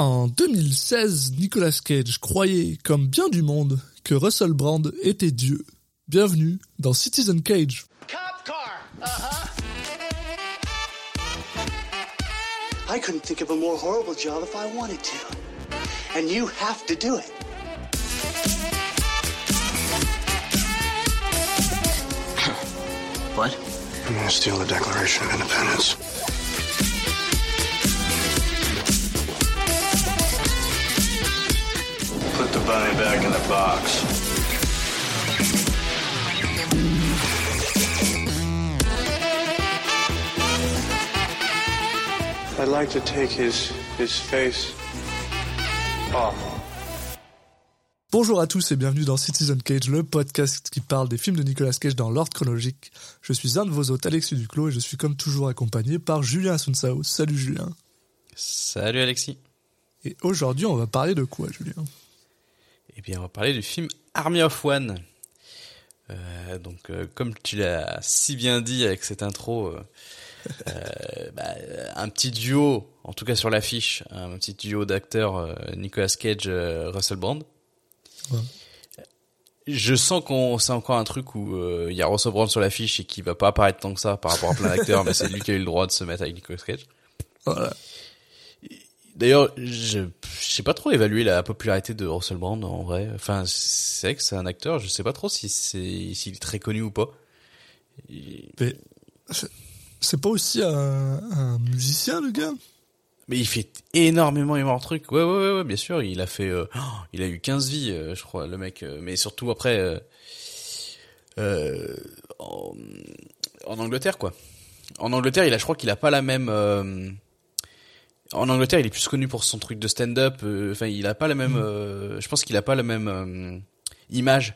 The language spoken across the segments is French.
En 2016, Nicolas Cage croyait, comme bien du monde, que Russell Brand était Dieu. Bienvenue dans Citizen Cage. Cop car. Uh-huh. I couldn't think of a more horrible job if I wanted to. And you have to do it. What? I'm gonna steal the Declaration of Independence? Put the bunny back in the box. I'd like to take his his face off. Bonjour à tous et bienvenue dans Citizen Cage, le podcast qui parle des films de Nicolas Cage dans l'ordre chronologique. Je suis un de vos hôtes, Alexis Duclos, et je suis comme toujours accompagné par Julien Asunsao. Salut Julien. Salut Alexis. Et aujourd'hui, on va parler de quoi, Julien? Eh bien, on va parler du film Army of One. Euh, donc, euh, comme tu l'as si bien dit avec cette intro, euh, bah, un petit duo, en tout cas sur l'affiche, un petit duo d'acteurs Nicolas Cage, Russell Brand. Ouais. Je sens qu'on c'est encore un truc où il y a Russell Brand sur l'affiche et qui va pas apparaître tant que ça par rapport à plein d'acteurs, mais c'est lui qui a eu le droit de se mettre avec Nicolas Cage. Voilà. D'ailleurs, je, je sais pas trop évaluer la popularité de Russell Brand en vrai. Enfin, c'est vrai que c'est un acteur, je sais pas trop si c'est s'il est très connu ou pas. Mais c'est- pas aussi un, un musicien, le gars? Mais il fait énormément, énormément de trucs. Ouais, ouais, ouais, ouais, bien sûr. Il a fait, euh, oh, il a eu 15 vies, euh, je crois, le mec. euh, mais surtout après, euh, euh, en, en Angleterre, quoi. En Angleterre, il a, je crois qu'il a pas la même. En Angleterre, il est plus connu pour son truc de stand-up. euh, Enfin, il a pas la même. euh, je pense qu'il a pas la même euh, image.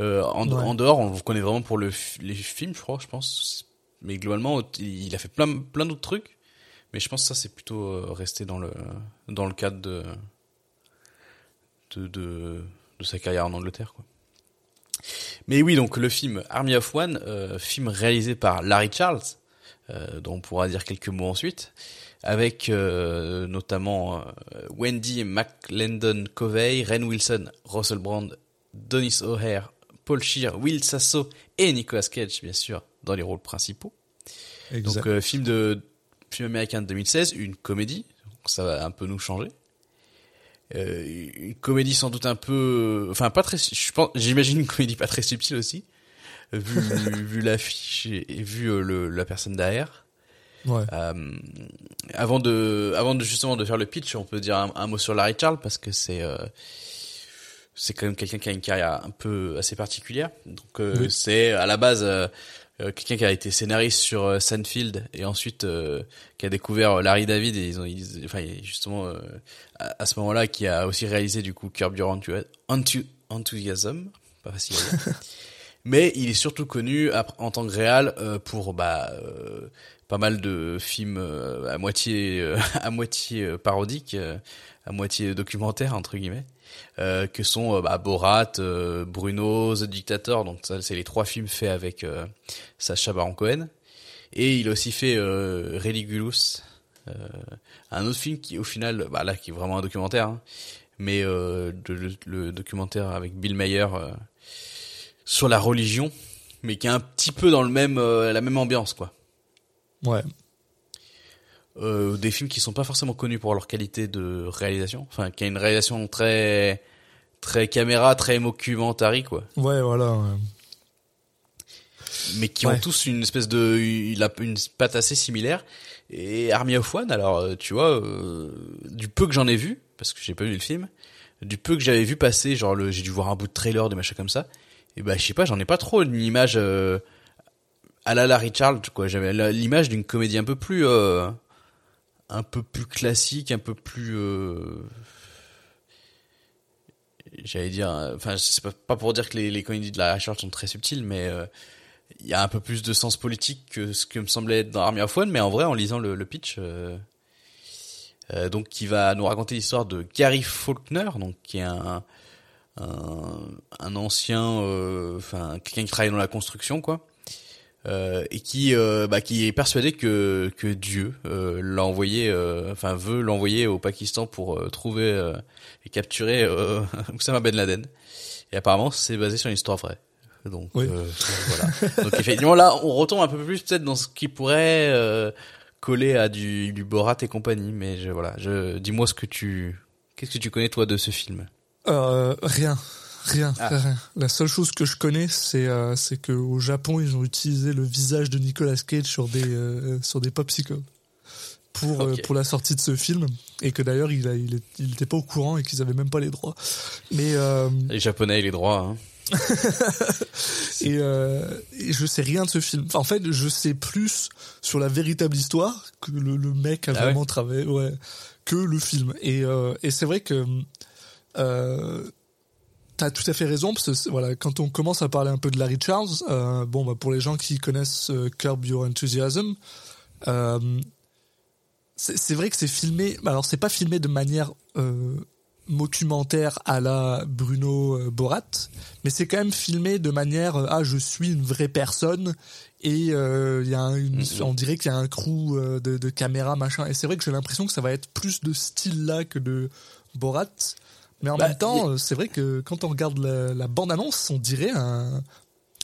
Euh, en, Ouais. en dehors, on le connaît vraiment pour le, les films, je crois, je pense. Mais globalement, il a fait plein, plein d'autres trucs. Mais je pense que ça, c'est plutôt euh, resté dans le, dans le cadre de, de, de, de sa carrière en Angleterre, quoi. Mais oui, donc le film Army of One, euh, film réalisé par Larry Charles, dont on pourra dire quelques mots ensuite, avec euh, notamment euh, Wendy McLendon Covey, Ren Wilson, Russell Brand, Donis O'Hare, Paul Shear, Will Sasso et Nicolas Cage, bien sûr, dans les rôles principaux. Exact. Donc euh, film de film américain de 2016, une comédie, donc ça va un peu nous changer. Euh, une comédie sans doute un peu, enfin pas très, j'imagine une comédie pas très subtile aussi, euh, vu vu l'affiche et, et vu euh, le, la personne derrière. ouais. Euh, avant de, avant de justement de faire le pitch, on peut dire un, un mot sur Larry Charles parce que c'est, euh, c'est quand même quelqu'un qui a une carrière un peu assez particulière. Donc euh, Oui. c'est à la base euh, euh, quelqu'un qui a été scénariste sur Seinfeld et ensuite euh, qui a découvert Larry David et ils ont, ils- enfin justement euh, à, à ce moment-là qui a aussi réalisé du coup Curb Your Enthu- Enthu- Enthusiasm, pas facile. Mais il est surtout connu en tant que réal euh, pour bah euh, pas mal de films euh, à moitié à moitié parodiques, à moitié documentaires entre guillemets, que sont bah, Borat, Bruno, The Dictator. Donc ça c'est les trois films faits avec Sacha Baron Cohen. Et il a aussi fait euh, Religulous, un autre film qui au final, bah là qui est vraiment un documentaire, hein, mais le, le documentaire avec Bill Mayer sur la religion, mais qui est un petit peu dans le même euh, la même ambiance quoi. Ouais. Euh, des films qui sont pas forcément connus pour leur qualité de réalisation, enfin qui a une réalisation très très caméra, très mockumentary quoi, Ouais, voilà. ouais. mais qui Ouais. ont tous une espèce de il a une patte assez similaire. Et Army of One, alors euh, tu vois, euh, du peu que j'en ai vu, parce que j'ai pas vu le film, du peu que j'avais vu passer, genre le, j'ai dû voir un bout de trailer, des machins comme ça, et bah je sais pas, j'en ai pas trop une image euh, à la Larry Charles, quoi. J'avais la- l'image d'une comédie un peu plus, euh, un peu plus classique, un peu plus, euh, j'allais dire, euh, enfin c'est pas, pour dire que les, comédies de Larry Charles sont très subtiles, mais euh, il y a un peu plus de sens politique que ce que me semblait être dans Army of One, mais en vrai, en lisant le, pitch, euh, euh, donc qui va nous raconter l'histoire de Gary Faulkner, donc qui est un, un ancien, euh, enfin quelqu'un qui travaille dans la construction, quoi, euh, et qui euh, bah, qui est persuadé que que Dieu euh, l'a envoyé, euh, enfin veut l'envoyer au Pakistan pour euh, trouver euh, et capturer euh, Oussama Ben Laden. Et apparemment, c'est basé sur une histoire vraie. Donc Oui. euh, voilà. Donc effectivement, là, on retombe un peu plus peut-être dans ce qui pourrait euh, coller à du, du Borat et compagnie. Mais je, voilà, je dis-moi ce que tu, qu'est-ce que tu connais toi de ce film? Euh, rien. Rien, Ah. rien. La seule chose que je connais, c'est euh, c'est que au Japon, ils ont utilisé le visage de Nicolas Cage sur des euh, sur des popsicles pour euh, pour la sortie de ce film, et que d'ailleurs il a, il, est- il était pas au courant et qu'ils avaient même pas les droits. Mais euh, Les Japonais et les droits. Hein. et, et je sais rien de ce film. Enfin, en fait, je sais plus sur la véritable histoire que le, le mec a Ah ouais vraiment travaillé, ouais, que le film. Et, et c'est vrai que euh, t'as tout à fait raison parce que voilà, quand on commence à parler un peu de Larry Charles, euh, bon, bah, pour les gens qui connaissent euh, Curb Your Enthusiasm. Euh, c'est vrai que c'est filmé. Alors c'est pas filmé de manière euh, documentaire à la Bruno euh, Borat, mais c'est quand même filmé de manière euh, ah je suis une vraie personne et euh, y a un- une, on dirait qu'il y a un crew euh, de, de caméra machin et c'est vrai que j'ai l'impression que ça va être plus de style là que de Borat. Mais en Bah, même temps, euh, c'est vrai que quand on regarde la, la bande-annonce, on dirait un,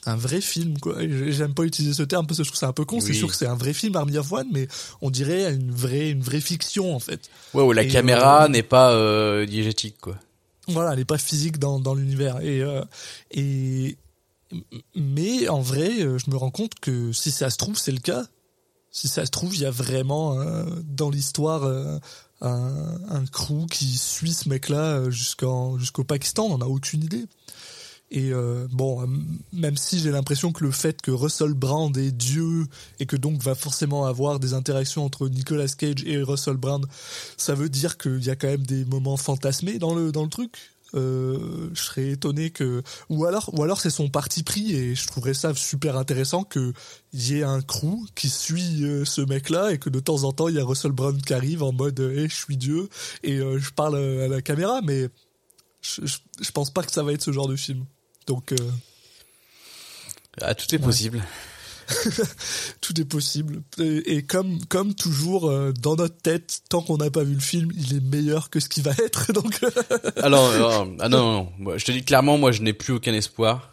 un vrai film. quoi. J'aime pas utiliser ce terme parce que je trouve ça un peu con. C'est sûr que c'est un vrai film, Army of One, mais on dirait une vraie, une vraie fiction en fait. Ouais, où la Et, caméra euh, n'est pas euh, diégétique quoi. Voilà, elle est pas physique dans, dans l'univers. Et, euh, et mais en vrai, euh, je me rends compte que si ça se trouve, c'est le cas. Si ça se trouve, il y a vraiment euh, dans l'histoire euh, un, un crew qui suit ce mec-là euh, jusqu'en jusqu'au Pakistan. On n'en a aucune idée. Et euh, bon, euh, même si j'ai l'impression que le fait que Russell Brand est Dieu et que donc va forcément avoir des interactions entre Nicolas Cage et Russell Brand, ça veut dire qu'il y a quand même des moments fantasmés dans le dans le truc? Euh, je serais étonné que ou alors ou alors c'est son parti pris et je trouverais ça super intéressant que y ait un crew qui suit euh, ce mec là et que de temps en temps il y a Russell Brand qui arrive en mode eh, je suis Dieu et euh, je parle à la caméra mais je, je, je pense pas que ça va être ce genre de film donc euh, Ah, tout est possible. tout est possible et, et comme comme toujours euh, dans notre tête tant qu'on n'a pas vu le film il est meilleur que ce qui va être donc euh, Alors, euh, ah non, non, je te dis clairement, moi, je n'ai plus aucun espoir.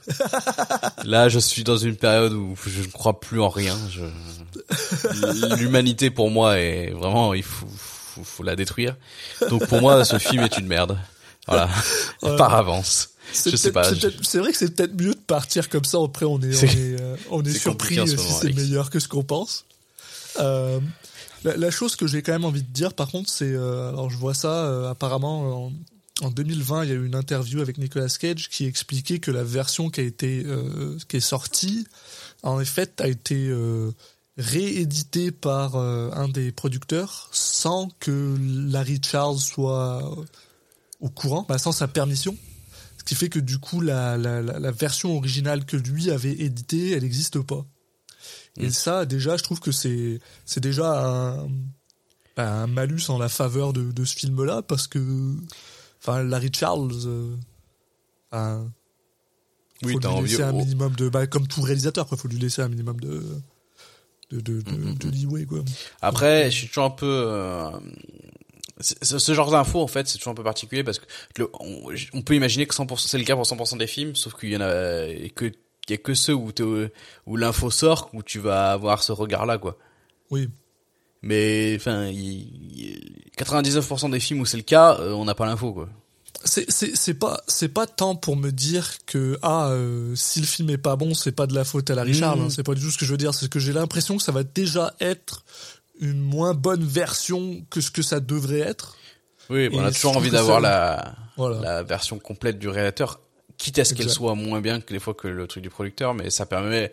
Là, je suis dans une période où je ne crois plus en rien. Je... L'humanité, pour moi, est vraiment, il faut, faut, faut la détruire. Donc, pour moi, ce film est une merde. Voilà. Ouais. Par avance. C'est Je vrai que c'est peut-être mieux de partir comme ça. Après, on est, on est, euh, on est c'est surpris ce si c'est meilleur que ce qu'on pense. Euh, la, la chose que j'ai quand même envie de dire, par contre, c'est, euh, alors je vois ça, euh, apparemment, en, en 2020, il y a eu une interview avec Nicolas Cage qui expliquait que la version qui a été, euh, qui est sortie, en fait, a été euh, rééditée par euh, un des producteurs sans que Larry Charles soit euh, au courant, bah, sans sa permission. Ce qui fait que du coup, la, la, la, version originale que lui avait éditée, elle n'existe pas. Et Mm. ça, déjà, je trouve que c'est c'est déjà un, bah, un malus en la faveur de, de ce film-là, parce que enfin, Larry Charles, euh, enfin, Oui, faut lui envie. laisser un minimum de, bah, comme tout réalisateur, il faut lui laisser un minimum de de de, de, Mm, de leeway, quoi. Après, je suis toujours un peu. euh, ce ce genre d'infos, en fait, c'est toujours un peu particulier parce que le- on, on peut imaginer que 100%, c'est le cas pour 100% des films, sauf qu'il y en a et que il y a que ceux où l'info sort où tu vas avoir ce regard-là, quoi. Oui. Mais enfin, il- il- 99% des films où c'est le cas, euh, on n'a pas l'info, quoi. C'est pas c'est pas tant pour me dire que ah euh, si le film est pas bon c'est pas de la faute à Larry Mmh. Charles hein, c'est pas du tout ce que je veux dire c'est que j'ai l'impression que ça va déjà être une moins bonne version que ce que ça devrait être Oui, bon, on a toujours envie d'avoir la voilà la version complète du réalisateur, quitte à ce qu'elle soit moins bien que des fois que le truc du producteur, mais ça permet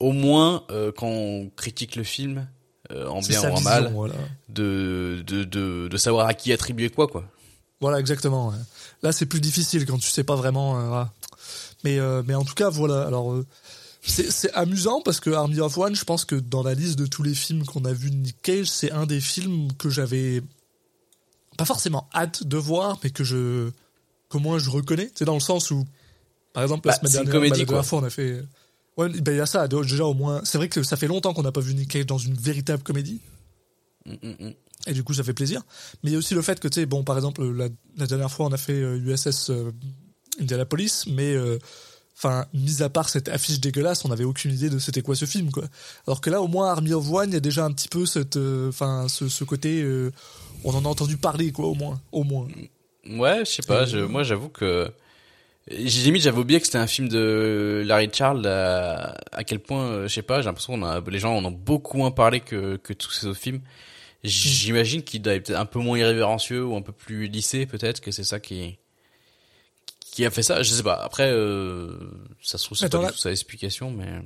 au moins euh, quand on critique le film euh, en bien ou en vision, mal, voilà de, de, de, de savoir à qui attribuer quoi, quoi. Voilà, exactement. ouais. Là, c'est plus difficile quand tu sais pas vraiment. euh, voilà. Mais, mais en tout cas, voilà. Alors, c'est c'est amusant parce que Army of One, je pense que dans la liste de tous les films qu'on a vus de Nick Cage, c'est un des films que j'avais pas forcément hâte de voir, mais que je, qu'au moins je reconnais. C'est dans le sens où, par exemple, la Bah, semaine dernière, comédie, bah, la fois, on a fait, Ouais, ben il y a ça. Déjà au moins, c'est vrai que ça fait longtemps qu'on n'a pas vu Nick Cage dans une véritable comédie. Mm, mm, mm. Et du coup, ça fait plaisir. Mais il y a aussi le fait que, tu sais, bon, par exemple, la, la dernière fois, on a fait euh, USS euh, Indianapolis, mais, euh, enfin, mis à part cette affiche dégueulasse, on n'avait aucune idée de c'était quoi ce film, quoi. Alors que là, au moins, Army of One, il y a déjà un petit peu cette, euh, ce, ce côté, euh, on en a entendu parler, quoi, au moins, au moins. Ouais, je sais pas. Je, moi, j'avoue que j'ai limite j'avais oublié que c'était un film de Larry Charles. À, à quel point, euh, je sais pas. J'ai l'impression qu'on a les gens en ont beaucoup moins parlé que que tous ces autres films. J'imagine qu'il doit être un peu moins irrévérencieux ou un peu plus lissé, peut-être que c'est ça qui qui a fait ça. Je sais pas. Après, euh, ça se trouve c'est pas là- du tout sa explication, mais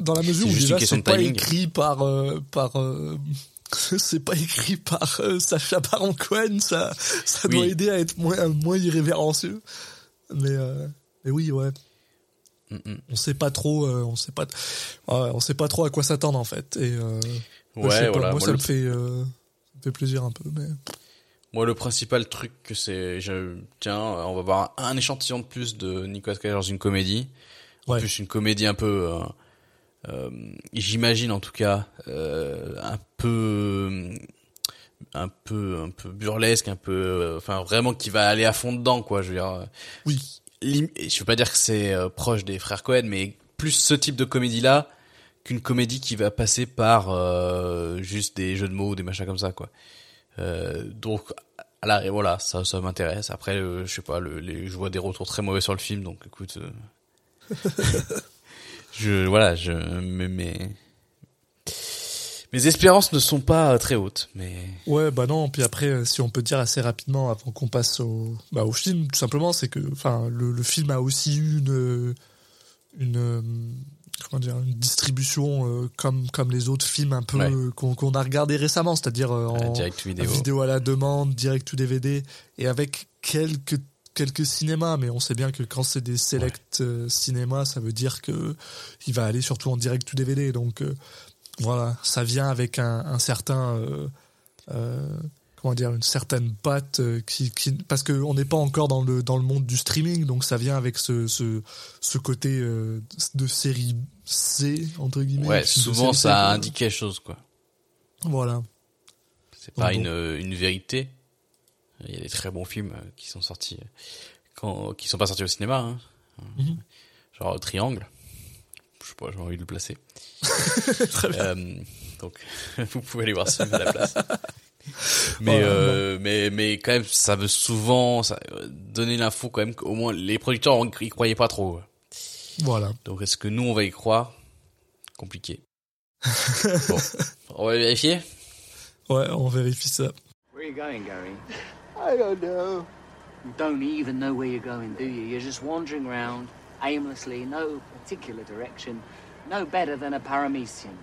Dans la mesure C'est où juste déjà une question c'est de pas écrit par euh, par euh, c'est pas écrit par euh, Sacha Baron Cohen, ça ça doit Oui. aider à être moins moins irrévérencieux. Mais euh, mais oui ouais, Mm, mm. on sait pas trop euh, on sait pas ouais, on sait pas trop à quoi s'attendre en fait et euh, ouais, pas, voilà. moi, Moi, ça le, me fait euh, ça me fait plaisir un peu mais moi, le principal truc que c'est, je, tiens, on va voir un échantillon de plus de Nicolas Cage dans une comédie. En Ouais. plus, une comédie un peu, euh, euh, j'imagine en tout cas, euh, un peu, un peu, un peu burlesque, un peu, euh, enfin vraiment qui va aller à fond dedans, quoi. Je veux dire, oui je veux pas dire que c'est euh, proche des frères Cohen, mais plus ce type de comédie-là qu'une comédie qui va passer par euh, juste des jeux de mots, des machins comme ça, quoi. Euh, donc et voilà, ça, ça m'intéresse. Après, euh, je sais pas, le, les, je vois des retours très mauvais sur le film, donc écoute, euh, je voilà, je mes, mes mes espérances ne sont pas très hautes, mais Ouais, bah non. Puis après, si on peut dire assez rapidement avant qu'on passe au, bah, au film, tout simplement, c'est que, enfin, le, le film a aussi eu une, une, comment dire, une distribution euh, comme comme les autres films un peu Ouais. euh, qu'on a regardé récemment, c'est-à-dire euh, en direct vidéo. vidéo à la demande, direct to DVD, et avec quelques quelques cinémas, mais on sait bien que quand c'est des select cinémas, ça veut dire que il va aller surtout en direct to DVD. Donc euh, voilà, ça vient avec un, un certain euh, euh, comment dire une certaine patte euh, qui, qui parce que on n'est pas encore dans le dans le monde du streaming, donc ça vient avec ce ce, ce côté euh, de série C entre guillemets. ouais, souvent C, ça indique quelque chose, quoi. Voilà. C'est pas Donc une, une vérité. Il y a des très bons films euh, qui sont sortis, quand, qui sont pas sortis au cinéma, hein. Mhm. Genre Triangle. Je sais pas, j'ai envie de le placer. Euh, donc, vous pouvez aller voir ce film à la place. Mais, Voilà, euh, mais, mais quand même, ça veut souvent ça, donner l'info quand même qu'au moins les producteurs ils croyaient pas trop. Voilà. Donc, est-ce que nous on va y croire? Compliqué. bon, on va vérifier? Ouais, on vérifie ça. Where are you going, Gary? I don't know. You don't even know where you're going, do you? You're just wandering around aimlessly, no particular direction. No better than a paramecium.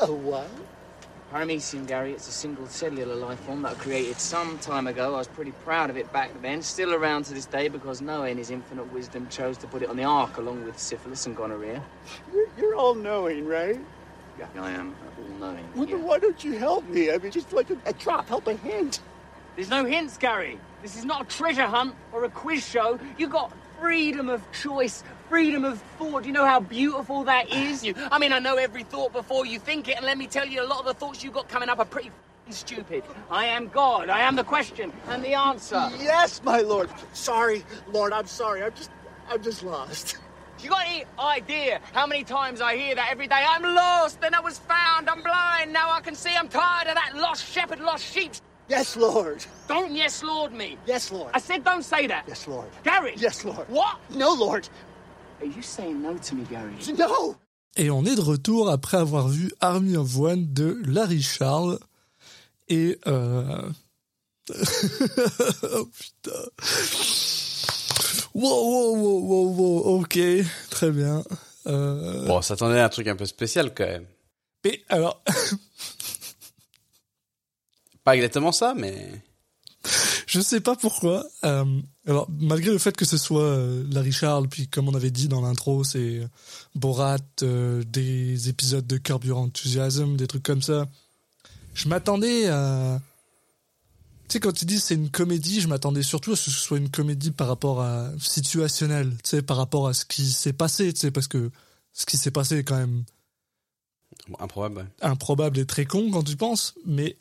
Oh, what? Paramecium, Gary, it's a single cellular life form that I created some time ago. I was pretty proud of it back then. Still around to this day because Noah, in his infinite wisdom, chose to put it on the ark along with syphilis and gonorrhea. You're, you're all knowing, right? Yeah, I am all-knowing. Well, yeah. then why don't you help me? I mean, just like a, a drop, help a hint. There's no hints, Gary. This is not a treasure hunt or a quiz show. You've got freedom of choice, freedom of thought. Do you know how beautiful that is? You, I mean, I know every thought before you think it, and let me tell you, a lot of the thoughts you got coming up are pretty f***ing stupid. I am God. I am the question and the answer. Yes, my lord. Sorry, Lord, I'm sorry. I'm just, I'm just lost. You got any idea how many times I hear that every day? I'm lost, then I was found. I'm blind, now I can see. I'm tired of that lost shepherd, lost sheep. Yes, Lord. Don't yes, Lord me. Yes, Lord. I said don't say that. Yes, Lord. Gary. Yes, Lord. What? No, Lord. Et on est de retour après avoir vu Army of One de Larry Charles. Et euh... oh putain. Wow, wow, wow, wow, wow, ok, très bien. Euh... Bon, ça s'attendait à un truc un peu spécial quand même. Mais alors, Pas exactement ça, mais je sais pas pourquoi. Euh, alors, malgré le fait que ce soit euh, Larry Charles, puis comme on avait dit dans l'intro, c'est Borat, euh, des épisodes de Curb Your Enthusiasm, des trucs comme ça. Je m'attendais à Tu sais, quand tu dis c'est une comédie, je m'attendais surtout à ce que ce soit une comédie par rapport à situationnelle, tu sais, par rapport à ce qui s'est passé, tu sais, parce que ce qui s'est passé est quand même Improbable. ouais. improbable et très con quand tu penses, mais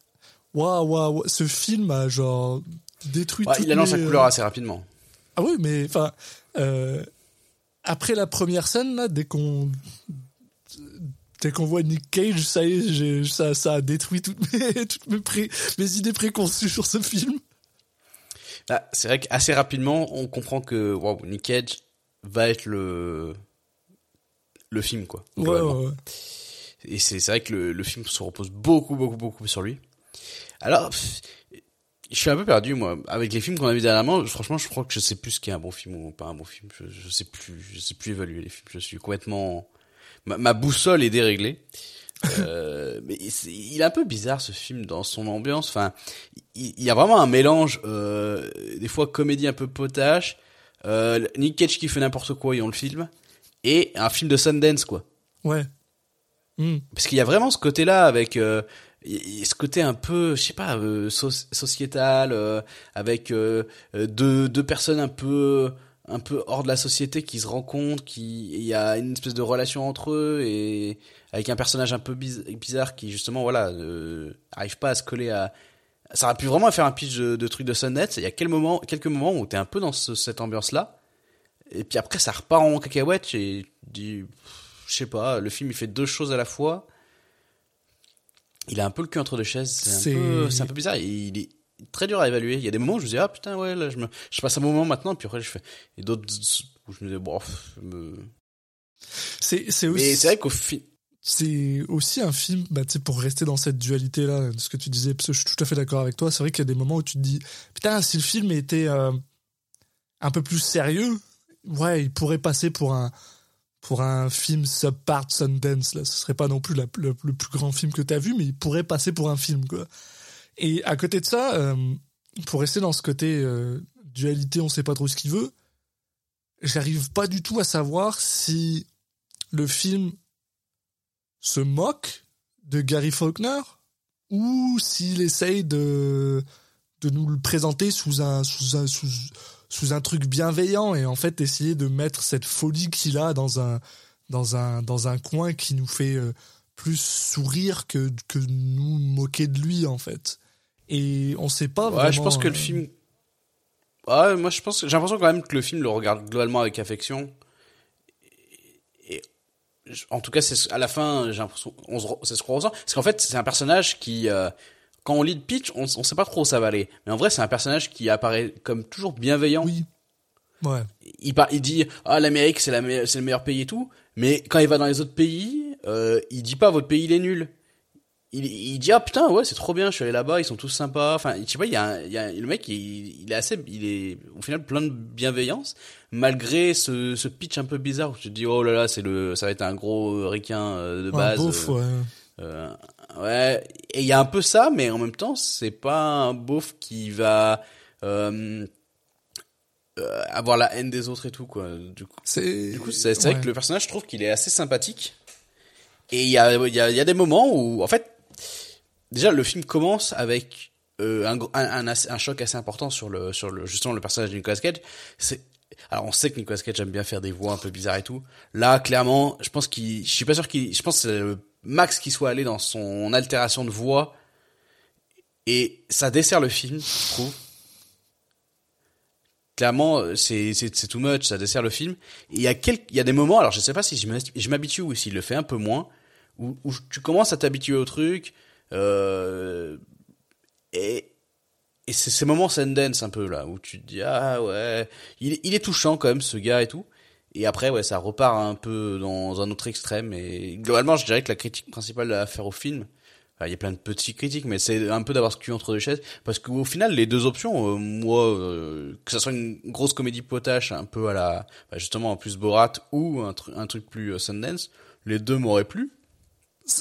waouh, waouh, ce film a genre détruit Ouais, il annonce la couleur assez rapidement. Ah oui, mais enfin, euh, après la première scène, là, dès qu'on dès qu'on voit Nick Cage, ça y est, j'ai- ça, ça a détruit toutes mes, toutes mes, pré- mes idées préconçues sur ce film. Là, c'est vrai qu'assez rapidement, on comprend que wow, Nick Cage va être le le film quoi. Ouais, globalement. ouais, ouais. Et c'est vrai que le, le film se repose beaucoup beaucoup beaucoup sur lui. Alors, je suis un peu perdu moi avec les films qu'on a vus dernièrement. Franchement, je crois que je sais plus ce qu'est un bon film ou pas un bon film. Je, je sais plus, je sais plus évaluer les films. Je suis complètement ma, ma boussole est déréglée. Euh, mais il est un peu bizarre ce film dans son ambiance. Enfin, il, il y a vraiment un mélange, euh, des fois comédie un peu potache, euh, Nick Cage qui fait n'importe quoi et on le filme, et un film de Sundance quoi. Ouais. Hmm. Parce qu'il y a vraiment ce côté-là avec euh, y- ce côté un peu, je sais pas, euh, soci- sociétal, euh, avec euh, deux, deux personnes un peu un peu hors de la société qui se rencontrent, qui il y a une espèce de relation entre eux et avec un personnage un peu biz- bizarre qui justement voilà arrive pas à se coller à ça aurait pu vraiment faire un pitch de, truc de Sundance. Il y a quel moment, quelques moments où t'es un peu dans ce- cette ambiance-là, et puis après ça repart en cacahuète et je sais pas, le film il fait deux choses à la fois. Il a un peu le cul entre deux chaises. C'est un un peu bizarre. Il est très dur à évaluer. Il y a des moments où je me dis ah putain ouais là je me, je passe un moment maintenant puis après je fais et d'autres où je me dis bon. me- C'est Mais aussi c'est vrai qu'au c'est aussi un film, bah, pour rester dans cette dualité-là, de ce que tu disais, parce que je suis tout à fait d'accord avec toi, c'est vrai qu'il y a des moments où tu te dis, putain, si le film était euh, un peu plus sérieux, ouais, il pourrait passer pour un pour un film subpart Sundance, là, ce serait pas non plus le, plus grand film que t'as vu, mais il pourrait passer pour un film, quoi. Et à côté de ça, euh, pour rester dans ce côté euh, dualité, on sait pas trop ce qu'il veut, j'arrive pas du tout à savoir si le film se moque de Gary Faulkner ou s'il essaye de de nous le présenter sous un sous un sous un truc bienveillant et en fait essayer de mettre cette folie qu'il a dans un dans un dans un coin qui nous fait euh, plus sourire que que nous moquer de lui en fait et on sait pas ouais, vraiment je pense que le euh, film. Ouais, moi je pense, j'ai l'impression quand même que le film le regarde globalement avec affection. Et, en tout cas, c'est ce- à la fin, j'ai l'impression, on se c'est ce qu'on ressent, parce qu'en fait, c'est un personnage qui, euh, quand on lit le pitch, on, on sait pas trop où ça va aller. Mais en vrai, c'est un personnage qui apparaît comme toujours bienveillant. oui ouais Il, par- il dit ah l'Amérique c'est la me- c'est le meilleur pays et tout, mais quand il va dans les autres pays, euh, il dit pas votre pays il est nul. Il, il dit ah putain ouais c'est trop bien je suis allé là-bas ils sont tous sympas enfin je sais pas il y a, un- il y a le mec il, il est assez il est au final plein de bienveillance malgré ce, ce pitch un peu bizarre où tu te dis oh là là c'est le ça va être un gros ricain euh, de Ouais, base beauf, euh, ouais. Ouais, et il y a un peu ça, mais en même temps, c'est pas un beauf qui va euh, euh, avoir la haine des autres et tout quoi. Du coup, c'est ouais. vrai que le personnage, je trouve qu'il est assez sympathique. Et il y a, il y a, y a des moments où, en fait, déjà le film commence avec euh, un, un, un, un choc assez important sur le, sur le, justement le personnage de Nicolas Cage. C'est, alors on sait que Nicolas Cage aime bien faire des voix un peu bizarres et tout. Là, clairement, je pense qu'il, je suis pas sûr qu'il, je pense que c'est le max qui soit allé dans son altération de voix. Et ça dessert le film, je trouve. Clairement, euh, c'est, too much, ça dessert le film. Il y a quelques, il y a des moments, alors je sais pas si je m'habitue ou s'il le fait un peu moins, où, où tu commences à t'habituer au truc, euh, et, et c'est ces moments Sundance un peu là, où tu te dis, ah ouais, il, il est touchant quand même ce gars et tout. Et après, ouais, ça repart un peu dans un autre extrême. Et globalement, je dirais que la critique principale à faire au film, enfin, il y a plein de petites critiques, mais c'est un peu d'avoir ce cul entre deux chaises. Parce qu'au final, les deux options, euh, moi, euh, que ça soit une grosse comédie potache, un peu à la, bah, justement, en plus Borat, ou un, tru- un truc plus euh, Sundance, les deux m'auraient plu.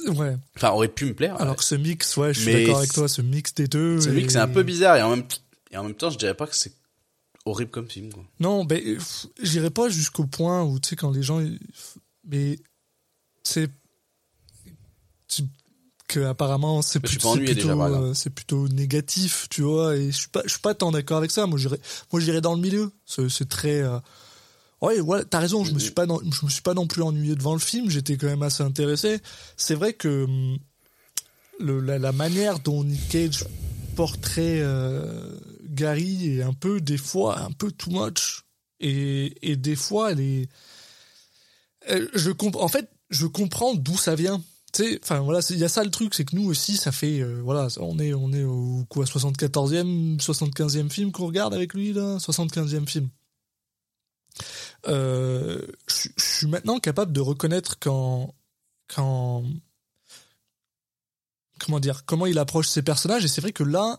Ouais Enfin, auraient pu me plaire. alors que ce mix ouais je suis d'accord avec toi ce mix des deux vrai que c'est un peu bizarre et en même, et en même temps, je dirais pas que c'est horrible comme film, quoi. Non, ben, j'irai pas jusqu'au point où, tu sais, quand les gens. Mais. C'est. que apparemment c'est suis plutôt, voilà. euh, plutôt négatif, tu vois. Et je suis pas, je suis pas tant d'accord avec ça. Moi, j'irais dans le milieu. C'est, très. euh, Ouais, ouais, t'as raison. Je me suis pas, non- je me suis pas non plus ennuyé devant le film. J'étais quand même assez intéressé. C'est vrai que hum, le, la, la manière dont Nick Cage portrait euh, Gary est un peu, des fois, un peu too much. Et, et des fois, elle est. Je comp- en fait, je comprends d'où ça vient. Enfin voilà, il y a ça le truc, c'est que nous aussi, ça fait, euh, voilà, on est, on est au quoi, 74e, 75e film qu'on regarde avec lui là, 75e film. Euh, je suis maintenant capable de reconnaître quand, quand, comment dire, comment il approche ses personnages, et c'est vrai que là,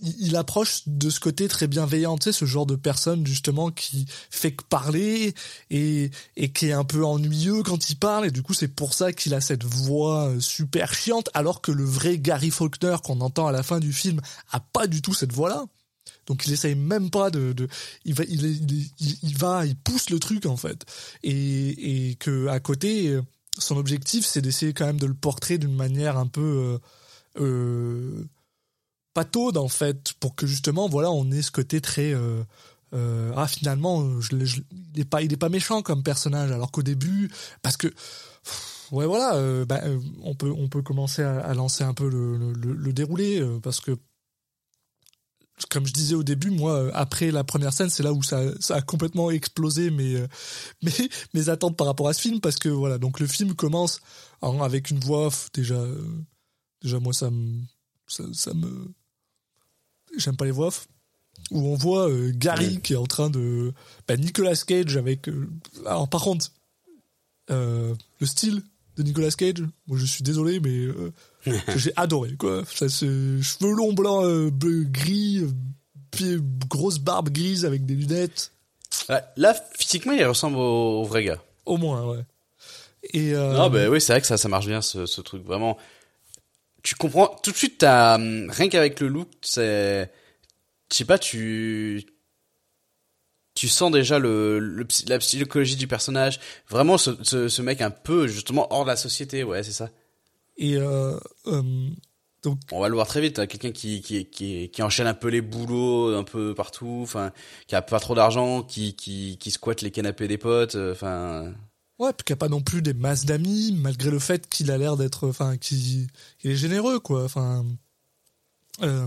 il, approche de ce côté très bienveillant, tu sais, ce genre de personne justement qui fait que parler et, et qui est un peu ennuyeux quand il parle, et du coup c'est pour ça qu'il a cette voix euh, super chiante, alors que le vrai Gary Faulkner qu'on entend à la fin du film a pas du tout cette voix-là. Donc il essaye même pas de, il va, il, il, va, il pousse le truc en fait, et, et que à côté, euh, son objectif c'est d'essayer quand même de le portrer d'une manière un peu euh, pataude en fait, pour que justement voilà on ait ce côté très euh, euh, ah finalement il est pas il est pas méchant comme personnage, alors qu'au début parce que ouais voilà euh, bah, on peut commencer à, lancer un peu le, déroulé parce que comme je disais au début, moi, après la première scène, c'est là où ça, a complètement explosé mes, mes, attentes par rapport à ce film, parce que voilà, donc le film commence en- avec une voix déjà, déjà moi ça me, ça me, j'aime pas les voix off, où on voit euh, Gary qui est en train de, bah, Nicolas Cage avec, euh, alors par contre, euh, le style de Nicolas Cage, moi je suis désolé, mais j'ai adoré quoi. Ça, c'est cheveux longs blancs, bleu, gris, euh, pied- grosse barbe grise avec des lunettes, Là, physiquement, il ressemble au, au vrai gars. au moins ouais. Et euh, Non, bah oui, c'est vrai que ça, ça marche bien, ce, ce truc. Vraiment, tu comprends tout de suite. T'as hum, rien qu'avec le look, c'est, je sais pas, tu, tu sens déjà le, le la psychologie du personnage. Vraiment, ce, ce, ce mec un peu justement hors de la société. Ouais, c'est ça. et euh, euh, donc On va le voir très vite. hein, Quelqu'un qui, qui, qui, qui enchaîne un peu les boulots un peu partout. Enfin, qui a pas trop d'argent, qui, qui, qui squatte les canapés des potes. euh, Enfin, ouais, puis qu'il n'y a pas non plus des masses d'amis, malgré le fait qu'il a l'air d'être, enfin, qu'il est généreux quoi. Enfin, euh,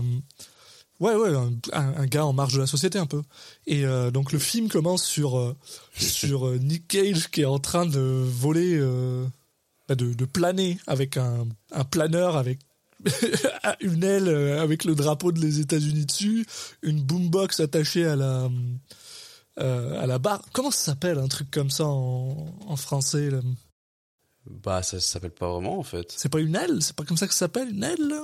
ouais, ouais, un, gars en marge de la société un peu. Et euh, donc le film commence sur euh, sur Nick Cage qui est en train de voler, bah, de, de planer avec un, un planeur avec une aile avec le drapeau des États-Unis dessus, une boombox attachée à la à la barre. Comment ça s'appelle un truc comme ça en, en français là? Bah, ça, ça s'appelle pas vraiment en fait. C'est pas une aile, c'est pas comme ça que ça s'appelle une aile.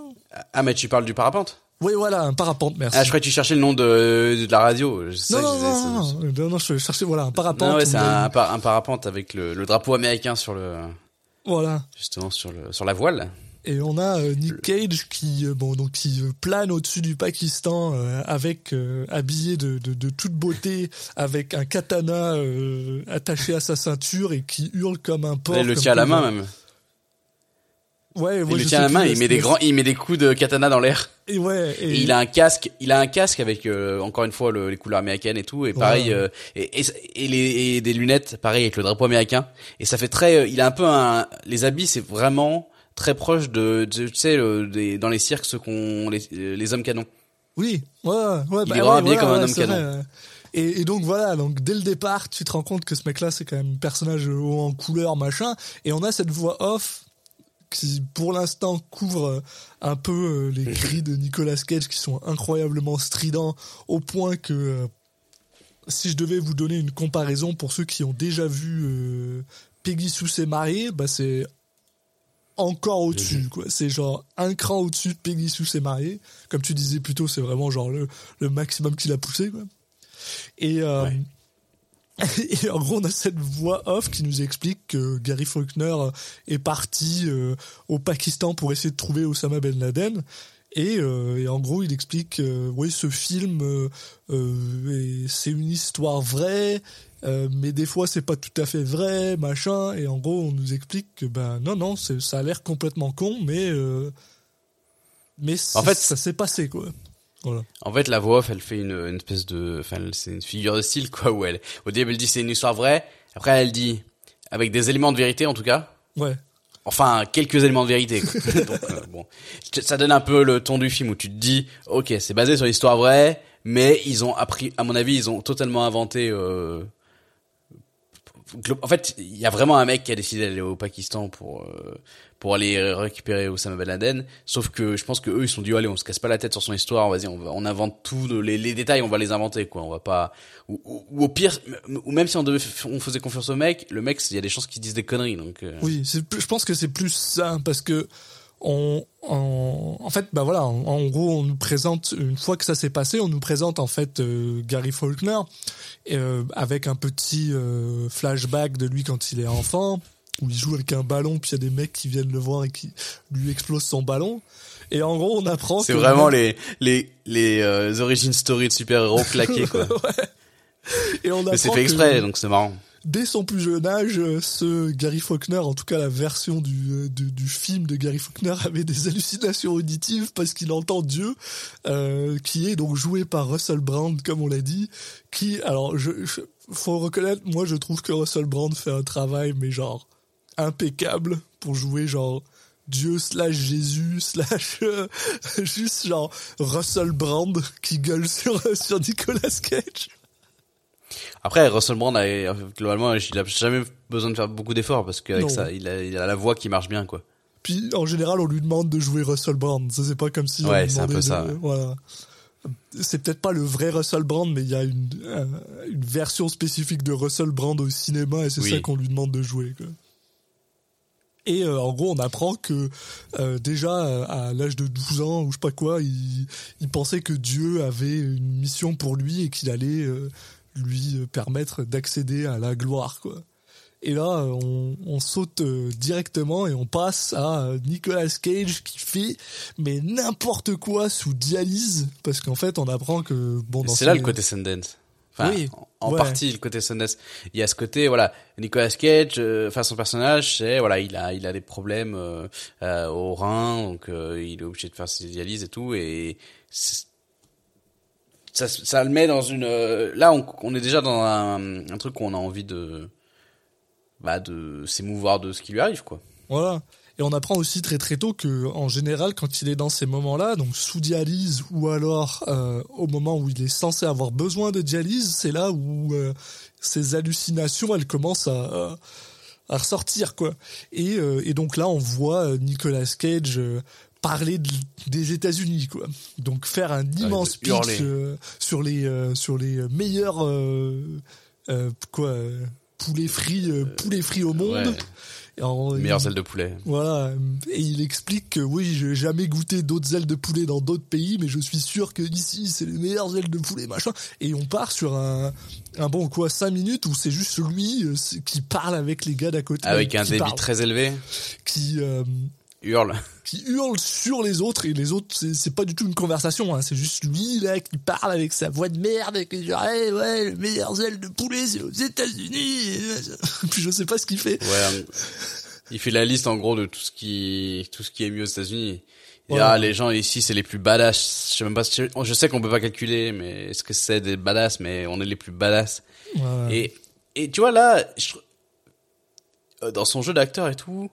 Ah, mais tu parles du parapente? Oui, voilà, un parapente, merci. Ah, je croyais que tu cherchais le nom de, de la radio. Non, que non, je disais, non, ça- non, non, non, je cherchais voilà un parapente. Non, ouais, c'est un parapente avec le, le drapeau américain sur le, Voilà. justement sur le, sur la voile. Et on a euh, Nick Cage qui euh, bon donc qui euh, plane au-dessus du Pakistan euh, avec euh, habillé de, de, de toute beauté avec un katana euh, attaché à sa ceinture et qui hurle comme un porc. il le tient à la main même. Ouais, Il ouais, le je tient à la main, il met des grands, il met des coups de katana dans l'air. Et ouais. Et, Et il a un casque, il a un casque avec euh, encore une fois le- les couleurs américaines et tout, et pareil, Ouais. euh, et, et, et les et des lunettes, pareil avec le drapeau américain. Et ça fait très, euh, il a un peu un, les habits, c'est vraiment très proche de, de- tu sais, le- des, dans les cirques ce qu'on les, les hommes canons. Oui, ouais, ouais. Il bah est ouais, vraiment habillé voilà, comme un ouais, homme canon. vrai, ouais. Et, et donc voilà, donc dès le départ, tu te rends compte que ce mec-là, c'est quand même un personnage haut en couleur, machin. Et on a cette voix off qui, pour l'instant, couvre un peu euh, les cris de Nicolas Cage qui sont incroyablement stridents au point que euh, si je devais vous donner une comparaison pour ceux qui ont déjà vu euh, Peggy Sue s'est mariée, bah c'est encore au-dessus, quoi. C'est genre un cran au-dessus de Peggy Sue s'est mariée. Comme tu disais plus tôt, c'est vraiment genre le, le maximum qu'il a poussé, quoi. Et, euh, Ouais. et en gros, on a cette voix off qui nous explique que Gary Faulkner est parti euh, au Pakistan pour essayer de trouver Osama Ben Laden Et, euh, et en gros, il explique, euh, oui, ce film, euh, c'est une histoire vraie, mais des fois c'est pas tout à fait vrai, machin. Et en gros, on nous explique que ben non, non, ça a l'air complètement con, mais mais En fait, ça s'est passé quoi. Voilà. En fait, la voix off, elle fait une, une espèce de, enfin, c'est une figure de style, quoi, où elle, au début, elle dit c'est une histoire vraie. Après, elle dit, avec des éléments de vérité, en tout cas. Ouais. Enfin, quelques éléments de vérité. Donc, euh, bon. Ça donne un peu le ton du film où tu te dis, ok, c'est basé sur l'histoire vraie, mais ils ont appris, à mon avis, ils ont totalement inventé, euh, en fait, il y a vraiment un mec qui a décidé d'aller au Pakistan pour euh, pour aller récupérer Osama Ben Laden. Sauf que je pense que eux ils se sont dit allez on se casse pas la tête sur son histoire, vas-y on va, invente tout les, détails, on va les inventer quoi. On va pas ou, au pire ou même si on faisait confiance au mec, le mec il y a des chances qu'il dise des conneries donc. euh, Oui, je pense que c'est plus ça parce que on, on- en fait, bah voilà, en, en gros, on nous présente une fois que ça s'est passé, on nous présente en fait euh, Gary Faulkner euh, avec un petit euh, flashback de lui quand il est enfant où il joue avec un ballon puis il y a des mecs qui viennent le voir et qui lui explosent son ballon. Et en gros, on apprend C'est vraiment les les les origin story de super héros claqués quoi. et on Mais c'est apprend fait que- exprès donc c'est marrant. Dès son plus jeune âge, euh, ce Gary Faulkner, en tout cas la version du, euh, du, film de Gary Faulkner, avait des hallucinations auditives parce qu'il entend Dieu, euh, qui est donc joué par Russell Brand, comme on l'a dit, qui, alors, je, faut reconnaître, moi je trouve que Russell Brand fait un travail, mais genre, impeccable pour jouer genre Dieu slash Jésus slash juste genre Russell Brand qui gueule sur, sur Nicolas Cage. Après Russell Brand a, globalement il a jamais besoin de faire beaucoup d'efforts parce qu'avec ça il a, il a la voix qui marche bien quoi. Puis en général, on lui demande de jouer Russell Brand. C'est pas comme si Ouais, c'est un peu ça, ouais. Voilà. C'est peut-être pas le vrai Russell Brand, mais il y a une, euh, une version spécifique de Russell Brand au cinéma et c'est Oui. ça qu'on lui demande de jouer. Quoi. Et euh, en gros, on apprend que euh, déjà à l'âge de 12 ans ou je sais pas quoi, il, il pensait que Dieu avait une mission pour lui et qu'il allait euh, lui permettre d'accéder à la gloire. Quoi. Et là, euh, on, on saute euh, directement et on passe à euh, Nicolas Cage qui fait mais n'importe quoi sous dialyse parce qu'en fait, on apprend que bon dans C'est là le côté Sundance. Enfin, Oui, en, ouais. partie le côté Sundance. Il y a ce côté, voilà, Nicolas Cage, euh, enfin son personnage, c'est voilà, il a, il a des problèmes euh, euh, au rein, donc euh, il est obligé de faire ses dialyses et tout, et c'est- ça, le met dans une. euh, là, on, est déjà dans un, truc où on a envie de, bah, de s'émouvoir de ce qui lui arrive, quoi. Voilà. Et on apprend aussi très très tôt que, en général, quand il est dans ces moments-là, donc sous dialyse ou alors euh, au moment où il est censé avoir besoin de dialyse, c'est là où euh, ces hallucinations, elles commencent à, ressortir, quoi. Et, euh, donc là, on voit euh, Nicolas Cage euh, parler de- des États-Unis, quoi. Donc faire un immense de hurler. pitch euh, sur les euh, sur les meilleurs euh, euh, quoi poulets frits poulets frits au monde. Ouais. Et en- Meilleures ailes de poulet. voilà, et il explique que oui, j'ai jamais goûté d'autres ailes de poulet dans d'autres pays, mais je suis sûr que ici c'est les meilleures ailes de poulet, machin. Et on part sur un, un bon quoi, cinq minutes où c'est juste lui qui parle avec les gars d'à côté, Avec un qui débit parle, très élevé, qui euh, hurle. qui hurle sur les autres et les autres c'est pas du tout une conversation, hein, c'est juste lui là qui parle avec sa voix de merde et qui dit ouais ouais les meilleures ailes de poulet c'est aux États-Unis. et Puis je sais pas ce qu'il fait. Ouais. Il fait la liste en gros de tout ce qui tout ce qui est mieux aux États-Unis. Ouais. ah, les gens ici c'est les plus badass. Je sais même pas si je sais qu'on peut pas calculer mais est-ce que c'est des badass? Mais on est les plus badass. Ouais. Et et tu vois là je euh, dans son jeu d'acteur et tout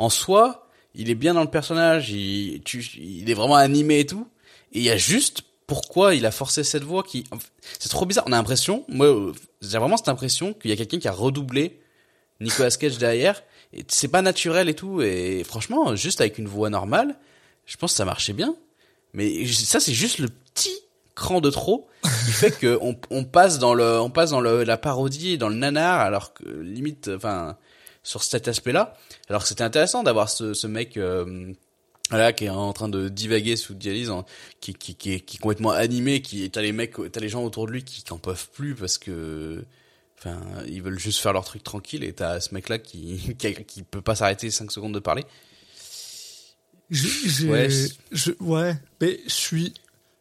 en soi, il est bien dans le personnage, il est vraiment animé et tout et il y a juste pourquoi il a forcé cette voix qui c'est trop bizarre, on a l'impression moi j'ai vraiment cette impression qu'il y a quelqu'un qui a redoublé Nicolas Cage derrière. Et c'est pas naturel et tout. Et franchement, juste avec une voix normale, je pense que ça marchait bien. Mais ça, c'est juste le petit cran de trop qui fait que on, on passe dans le, on passe dans le, la parodie dans le nanar, alors que limite, enfin, sur cet aspect-là. Alors c'était intéressant d'avoir ce, ce mec. euh, voilà, qui est en train de divaguer sous dialyse, en- qui, qui, qui, est, qui est complètement animé, qui, t'as les mecs, t'as les gens autour de lui qui, qui en peuvent plus parce que, Enfin, ils veulent juste faire leur truc tranquille et t'as ce mec-là qui, qui, qui peut pas s'arrêter 5 secondes de parler. J'ai- Ouais, je, ouais, mais je suis,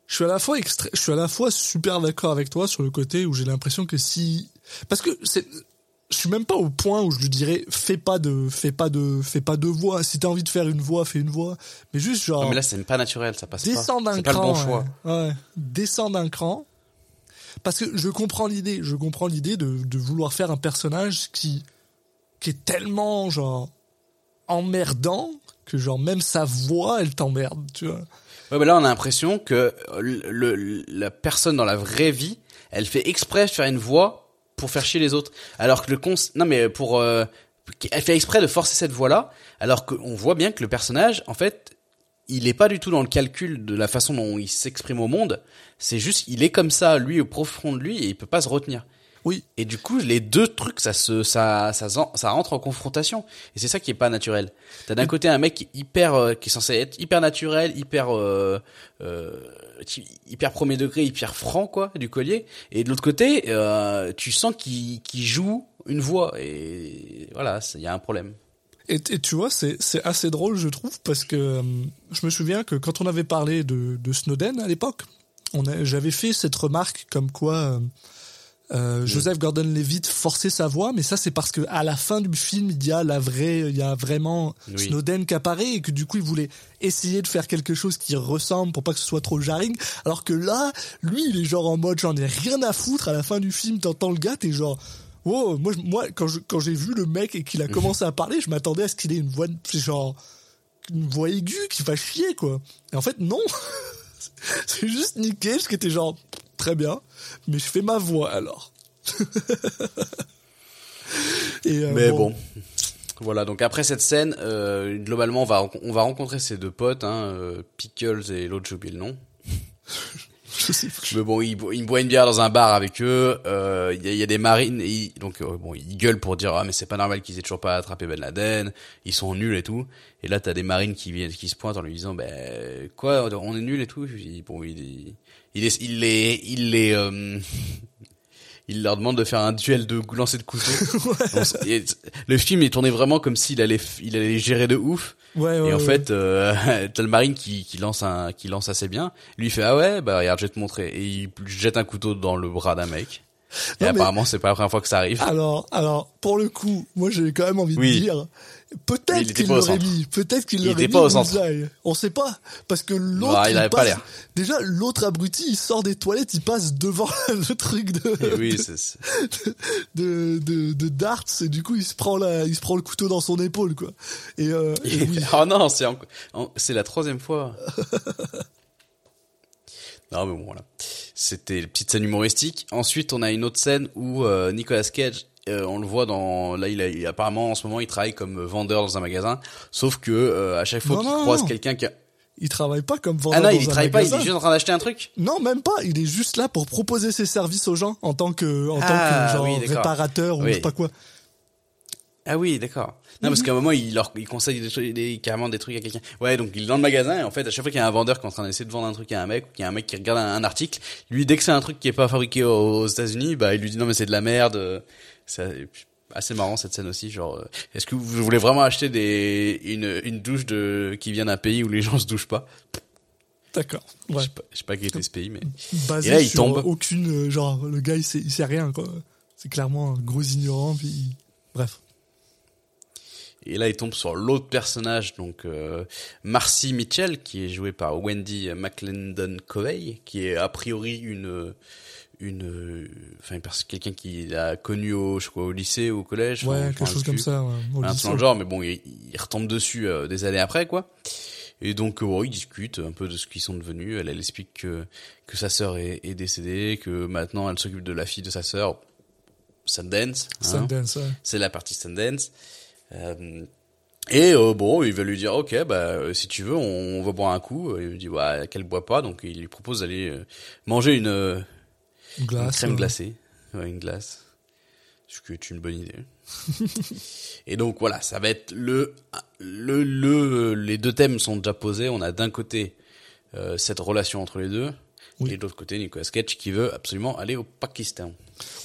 je suis à la fois extra- je suis à la fois super d'accord avec toi sur le côté où j'ai l'impression que si, parce que c'est, je suis même pas au point où je lui dirais fais pas de, fais pas de, fais pas de voix. Si t'as envie de faire une voix, fais une voix. Mais juste genre. Non, mais là, c'est pas naturel, ça passe Descends pas. d'un C'est pas le cran. bon choix. Ouais. ouais. Descends d'un cran. Parce que je comprends l'idée. Je comprends l'idée de, de vouloir faire un personnage qui, qui est tellement, genre, emmerdant que, genre, même sa voix, elle t'emmerde, tu vois. Ouais, mais là, on a l'impression que le, le- la personne dans la vraie vie, elle fait exprès de faire une voix pour faire chier les autres. Alors que le cons, non mais pour, euh, elle fait exprès de forcer cette voix-là, alors qu'on voit bien que le personnage, en fait, il est pas du tout dans le calcul de la façon dont il s'exprime au monde. C'est juste, il est comme ça, lui, au profond de lui, et il peut pas se retenir. Oui. Et du coup, les deux trucs, ça se, ça, ça, ça, rentre en confrontation. Et c'est ça qui est pas naturel. T'as d'un côté un mec qui est hyper, euh, qui est censé être hyper naturel, hyper, euh, euh, hyper premier degré, hyper franc, quoi, du collier. Et de l'autre côté, euh, tu sens qu'il, joue une voix. Et voilà, il y a un problème. Et, et tu vois, c'est assez drôle, je trouve, parce que euh, je me souviens que quand on avait parlé de, de Snowden à l'époque, j'avais fait cette remarque comme quoi euh, Joseph Gordon-Levitt forçait sa voix, mais ça c'est parce que à la fin du film, il y a la vraie, il y a vraiment Oui. Snowden qui apparaît et que du coup il voulait essayer de faire quelque chose qui ressemble pour pas que ce soit trop jarring, alors que là, lui, il est genre en mode j'en ai rien à foutre. À la fin du film, t'entends le gars, t'es genre Wow, moi, moi, quand je- quand j'ai vu le mec et qu'il a commencé à parler, je m'attendais à ce qu'il ait une voix, genre, une voix aiguë qui va chier, quoi. Et en fait, non. C'est juste Nick Cage qui était genre, très bien, mais je fais ma voix alors. et euh, Mais bon. Voilà, donc après cette scène, euh, globalement, on va, on va rencontrer ces deux potes, hein, euh, Pickles et l'autre, j'ai oublié le nom. je sais pas. Mais bon, ils, ils boivent une bière dans un bar avec eux. euh, Il y, a, y a des marines. Et ils- donc euh, bon, ils gueulent pour dire ah mais c'est pas normal qu'ils aient toujours pas attrapé Ben Laden. Ils sont nuls et tout. Et là t'as des marines qui viennent, qui se pointent en lui disant ben quoi, on est nuls et tout? Bon, il, il, les, il les, il les, euh, il leur demande de faire un duel de lancer de couteau. Le film est tourné vraiment comme s'il allait, il allait gérer de ouf. Ouais, ouais, Et en fait, euh, t'as le marine qui, qui lance un, qui lance assez bien. Lui il fait ah ouais, bah regarde, je vais te montrer. Et il jette un couteau dans le bras d'un mec. Et Non, mais- apparemment, c'est pas la première fois que ça arrive. Alors, alors, pour le coup, moi j'ai quand même envie Oui. de dire, peut-être il était qu'il l'aurait mis, peut-être qu'il Il l'aurait était mis pas au centre. On sait pas, parce que l'autre, Ouais, il avait pas l'air. Déjà, l'autre abruti, il sort des toilettes, il passe devant le truc de, Et oui, c'est, c'est- de, de, de darts, et du coup, il se prend la, il se prend le couteau dans son épaule, quoi. Et, euh, et oui. oh non, c'est, en- c'est la troisième fois. non, mais bon, voilà. C'était une petite scène humoristique. Ensuite, on a une autre scène où euh, Nicolas Cage, euh, on le voit dans, là, il a, il- apparemment, en ce moment, il travaille comme vendeur dans un magasin. Sauf que, euh, à chaque fois qu'il croise quelqu'un qui a... Il travaille pas comme vendeur Ah non, dans il un travaille pas, il magasin. est juste en train d'acheter un truc? Non, même pas. Il est juste là pour proposer ses services aux gens en tant que, en Ah, tant que genre oui, d'accord. réparateur ou Oui. je sais pas quoi. Ah oui, d'accord. Non, parce qu'à un moment, il leur, il conseille des trucs, des, carrément des trucs à quelqu'un. Ouais, donc il est dans le magasin et en fait, à chaque fois qu'il y a un vendeur qui est en train d'essayer de vendre un truc à un mec, ou qu'il y a un mec qui regarde un, un article, lui, dès que c'est un truc qui est pas fabriqué aux, aux États-Unis, bah, il lui dit non mais c'est de la merde. C'est assez marrant cette scène aussi. Genre, euh, est-ce que vous voulez vraiment acheter des une une douche de qui vient d'un pays où les gens se douchent pas? D'accord. Je sais pas, je sais pas qui était ce pays, mais Basé Et là, il sur tombe. aucune, euh, genre, le gars, il sait, il sait rien, quoi. C'est clairement un gros ignorant, puis, bref. Et là, il tombe sur l'autre personnage, donc euh, Marcy Mitchell, qui est jouée par Wendy McClendon Covey, qui est a priori une une enfin une personne- quelqu'un qui a connu au je crois au lycée ou au collège, enfin, Ouais, quelque chose comme ça, ouais, au un lycée. genre, mais bon, il, il retombe dessus euh, des années après, quoi. Et donc, euh, ouais, ils discutent un peu de ce qu'ils sont devenus. Elle, elle explique que que sa sœur est, est décédée, que maintenant elle s'occupe de la fille de sa sœur, Sundance. hein. Sundance, ouais. C'est la partie Sundance. Euh, et euh, bon, il va lui dire, ok, bah euh, si tu veux, on, on va boire un coup. Il lui dit, ouais, qu'elle boit pas, donc il lui propose d'aller euh, manger une, euh, Une une glace. crème ouais. glacée, Ouais, une glace, ce qui est une bonne idée. et donc voilà, ça va être le, le, le, les deux thèmes sont déjà posés. On a d'un côté euh, cette relation entre les deux, Oui. Et de l'autre côté, Nicolas Cage qui veut absolument aller au Pakistan.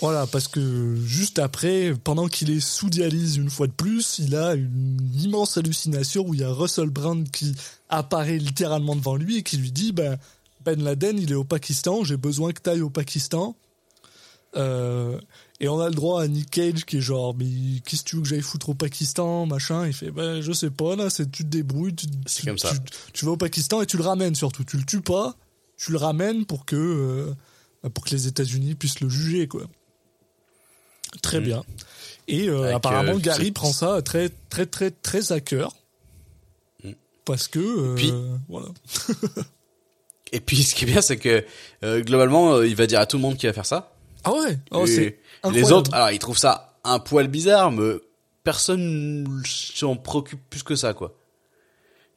Voilà, parce que juste après, pendant qu'il est sous dialyse une fois de plus, il a une immense hallucination où il y a Russell Brand qui apparaît littéralement devant lui et qui lui dit ben, Ben Laden, il est au Pakistan, j'ai besoin que t'ailles au Pakistan. Euh, et on a le droit à Nick Cage qui est genre, mais qu'est-ce que tu veux que j'aille foutre au Pakistan, machin Il fait, ben je sais pas, là, c'est tu te débrouilles, tu, C'est tu- comme ça. tu- tu vas au Pakistan et tu le ramènes surtout. Tu le tues pas, tu le ramènes pour que, euh, pour que les États-Unis puissent le juger, quoi. Très Mhm. bien. Et euh, Avec, apparemment, Gary prend ça très, très, très, très à cœur. Mhm. Parce que, Puis- voilà. Et puis, ce qui est bien, c'est que euh, globalement, euh, il va dire à tout le monde qu'il va faire ça. Ah ouais, oh, Et c'est les autres, alors ils trouvent ça un poil bizarre, mais personne s'en préoccupe plus que ça, quoi.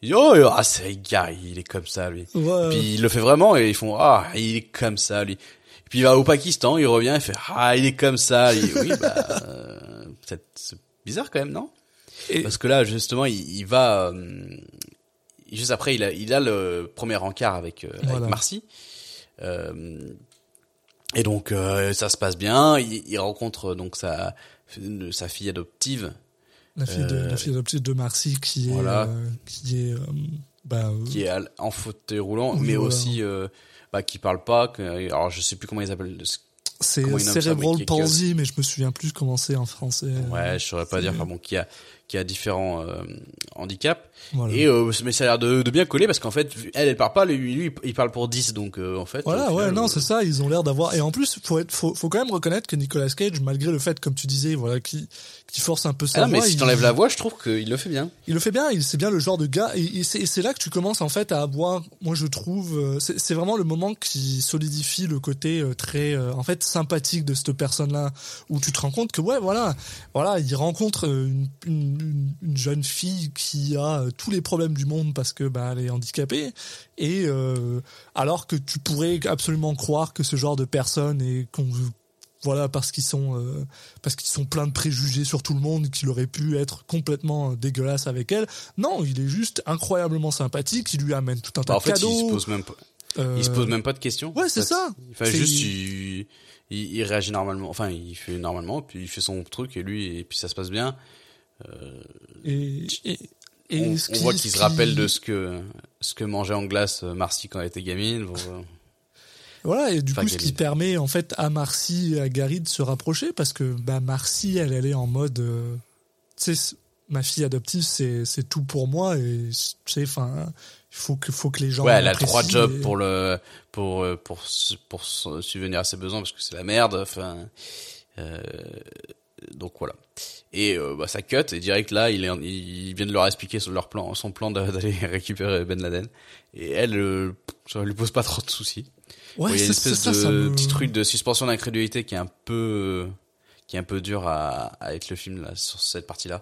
Ils disent, oh, ah, c'est Gary, il est comme ça, lui. Ouais. Puis il le fait vraiment et ils font, ah, il est comme ça, lui. Et puis il va au Pakistan, il revient, il fait, ah, il est comme ça, lui. Oui, bah, euh, c'est bizarre quand même, non? Et- Parce que là, justement, il, il va, euh, juste après, il a, il a le premier encart avec, euh, avec. Marcy. Euh, et donc, euh, ça se passe bien. Il, il rencontre donc sa, sa fille adoptive, La fille, de, Euh, la fille adoptive de Marcy qui est, voilà. euh, qui est, euh, bah, euh, qui est en fauteuil roulant, Oui, mais voilà. aussi euh, bah, qui parle pas. Alors, je sais plus comment ils appellent. c'est ça, Cerebral mais je me souviens plus comment c'est en français. Ouais, je saurais pas dire. Enfin bon, qui a qui a différents euh, handicaps. Voilà. Et euh, mais ça a l'air de, de bien coller parce qu'en fait, elle, elle parle pas, lui, lui il parle pour 10, donc euh, en fait. Voilà, ouais, non, euh, c'est ça. Ils ont l'air d'avoir. Et en plus, faut être, faut, faut quand même reconnaître que Nicolas Cage, malgré le fait, comme tu disais, voilà, qui, qui force un peu sa Ah non, mais si il- t'enlèves la voix, je trouve qu'il le fait bien. il le fait bien, il c'est bien le genre de gars et, et c'est là que tu commences en fait à avoir moi je trouve euh, c'est vraiment le moment qui solidifie le côté euh, très euh, en fait sympathique de cette personne là où tu te rends compte que ouais voilà voilà il rencontre une, une, une- une jeune fille qui a tous les problèmes du monde parce que bah elle est handicapée et euh, alors que tu pourrais absolument croire que ce genre de personne est qu'on voilà parce qu'ils sont euh, parce qu'ils sont pleins de préjugés sur tout le monde qu'il aurait pu être complètement euh, dégueulasse avec elle non il est juste incroyablement sympathique il lui amène tout un tas Bah, en de fait, cadeaux il se pose même pas, euh, il se pose même pas de questions. ouais, c'est ça. Enfin, juste, il, il, il réagit normalement. Enfin, il fait normalement, puis il fait son truc et lui, et puis ça se passe bien. et, et, et on voit qu'il se rappelle de ce que ce que mangeait en glace euh, Marcy quand elle était gamine. Euh, Voilà, et du Enfin, coup, ce qui permet en fait à Marcy et à Gary de se rapprocher parce que bah, Marcy, elle, elle est en mode, euh, tu sais, ma fille adoptive, c'est c'est tout pour moi et tu sais, enfin, il faut que faut que les gens. ouais, elle a trois jobs et- pour le pour euh, pour pour subvenir à ses besoins parce que c'est la merde. Enfin, euh, donc voilà. Et euh, bah, ça cut et direct là, il est il vient de leur expliquer sur leur plan, son plan d'a- d'aller récupérer Ben Laden. Et elle, euh, ça lui pose pas trop de soucis. Ouais, il y a une espèce ça, de ça me- petit truc de suspension d'incrédulité qui est un peu qui est un peu dur à, à être le film là sur cette partie-là.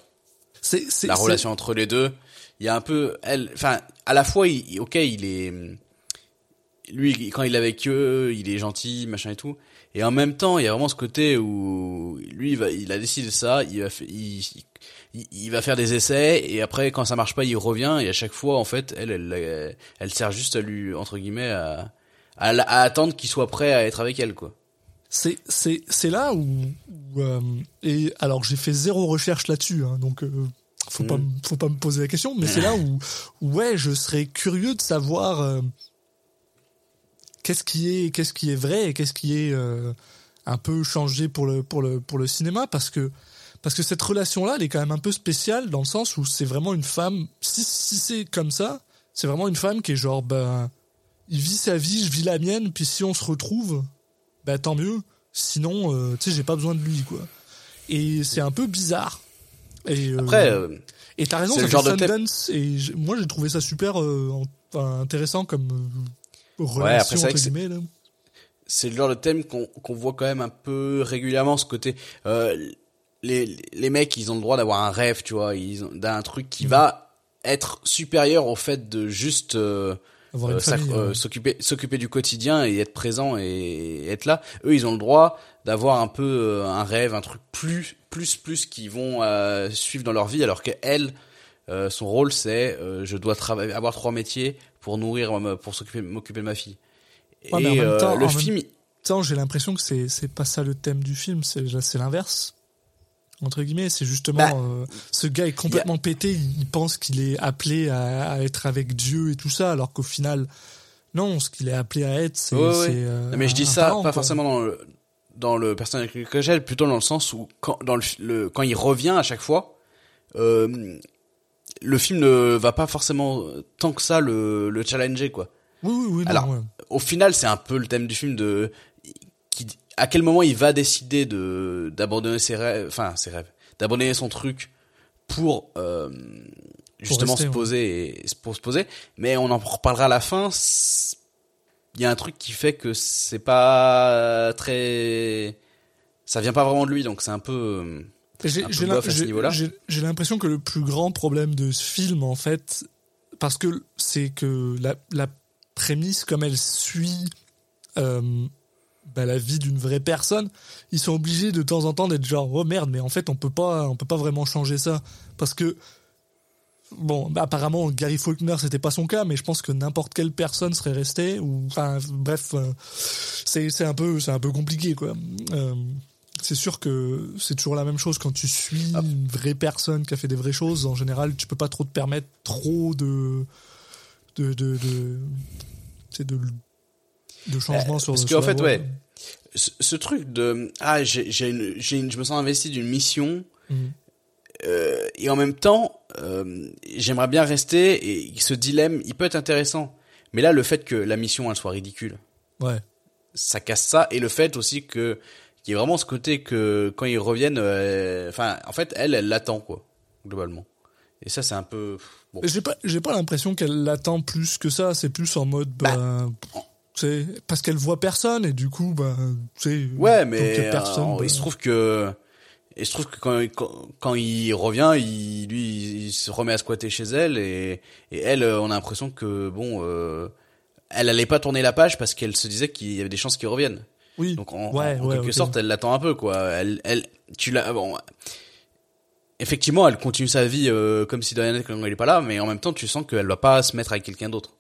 c'est- La relation entre les deux, il y a un peu elle enfin à la fois il, OK, il est lui quand il est avec eux, il est gentil, machin et tout. Et en même temps, il y a vraiment ce côté où lui il, va, il a décidé ça, il va fa- il, il, il va faire des essais et après quand ça marche pas, il revient et à chaque fois en fait, elle elle elle, elle sert juste à lui entre guillemets à à, attendre qu'il soit prêt à être avec elle quoi. c'est c'est c'est là où, où, euh, et alors j'ai fait zéro recherche là-dessus hein, donc euh, faut pas Mm. me- faut pas me poser la question mais c'est là où, où, ouais je serais curieux de savoir euh, qu'est-ce qui est qu'est-ce qui est vrai et qu'est-ce qui est euh, un peu changé pour le pour le pour le cinéma parce que parce que cette relation là elle est quand même un peu spéciale dans le sens où c'est vraiment une femme si si c'est comme ça c'est vraiment une femme qui est genre ben il vit sa vie je vis la mienne puis si on se retrouve bah tant mieux. Sinon, euh, tu sais, j'ai pas besoin de lui, quoi. Et c'est un peu bizarre. Et, euh, Après euh, et t'as raison, c'est le genre de thème- et moi j'ai trouvé ça super euh, enfin, intéressant comme après, relation c'est vrai entre c'est- le genre de thème qu'on qu'on voit quand même un peu régulièrement ce côté les les mecs ils ont le droit d'avoir un rêve tu vois ils ont d'un truc Mm. qui va être supérieur au fait de juste euh, euh, euh, s'occuper s'occuper du quotidien et être présent et être là. Eux ils ont le droit d'avoir un peu un rêve un truc plus plus plus qu'ils vont suivre dans leur vie alors que elle euh, son rôle c'est euh, je dois travailler avoir trois métiers pour nourrir pour s'occuper m'occuper de ma fille. Ouais, mais en et même euh, temps- le en film, même temps, j'ai l'impression que c'est c'est pas ça le thème du film, c'est c'est l'inverse. Entre guillemets, c'est justement Bah, euh, ce gars est complètement pété, il, pense qu'il est appelé à, à être avec Dieu et tout ça, alors qu'au final, non, ce qu'il est appelé à être, c'est. Ouais, ouais. c'est, euh, mais je dis ça parent, pas quoi. forcément dans le dans le personnage que j'ai, plutôt dans le sens où quand dans le, quand il revient à chaque fois, euh, le film ne va pas forcément tant que ça le le challenger quoi. Oui, oui, oui. non, Alors, ouais. Au final, c'est un peu le thème du film de qui à quel moment il va décider de d'abandonner ses rêves, enfin ses rêves, d'abandonner son truc pour euh, justement rester, se ouais. poser et pour se poser. Mais on en reparlera à la fin. Il y a un truc qui fait que c'est pas très, ça vient pas vraiment de lui, donc c'est un peu. J'ai l'impression que le plus grand problème de ce film, en fait, parce que c'est que la, la prémisse, comme elle suit euh, bah, la vie d'une vraie personne, ils sont obligés de temps en temps d'être genre oh merde, mais en fait on peut pas, on peut pas vraiment changer ça parce que bon, bah, apparemment Gary Faulkner c'était pas son cas, mais je pense que n'importe quelle personne serait restée ou enfin bref, euh, c'est c'est un peu c'est un peu compliqué quoi. Euh, c'est sûr que c'est toujours la même chose quand tu suis Ah. une vraie personne qui a fait des vraies choses. En général, tu peux pas trop te permettre trop de de de de, sais, de, de changements Euh, sur parce qu'en fait, ouais. Ce, truc de ah j'ai je me sens investi d'une mission Mhm. euh, et en même temps euh, j'aimerais bien rester et ce dilemme il peut être intéressant. Mais là le fait que la mission elle soit ridicule, Ouais. ça casse ça et le fait aussi que qu'il y ait vraiment ce côté que quand ils reviennent euh, enfin en fait elle elle l'attend quoi globalement. Et ça c'est un peu bon. J'ai pas, j'ai pas l'impression qu'elle l'attend plus que ça. C'est plus en mode, bah, tu sais, parce qu'elle voit personne et du coup, bah, sais. Ouais, mais personne, euh, bah, il se trouve que il se trouve que quand, quand, quand il revient, il lui il se remet à squatter chez elle et, et elle, euh, on a l'impression que bon, euh, elle allait pas tourner la page parce qu'elle se disait qu'il y avait des chances qu'il revienne. oui. Donc en, Ouais, en ouais, quelque sorte, elle l'attend un peu quoi. Elle, elle, tu l'as bon. Effectivement, elle continue sa vie euh, comme si de rien n'était quand il est pas là, mais en même temps, tu sens qu'elle va pas se mettre avec quelqu'un d'autre.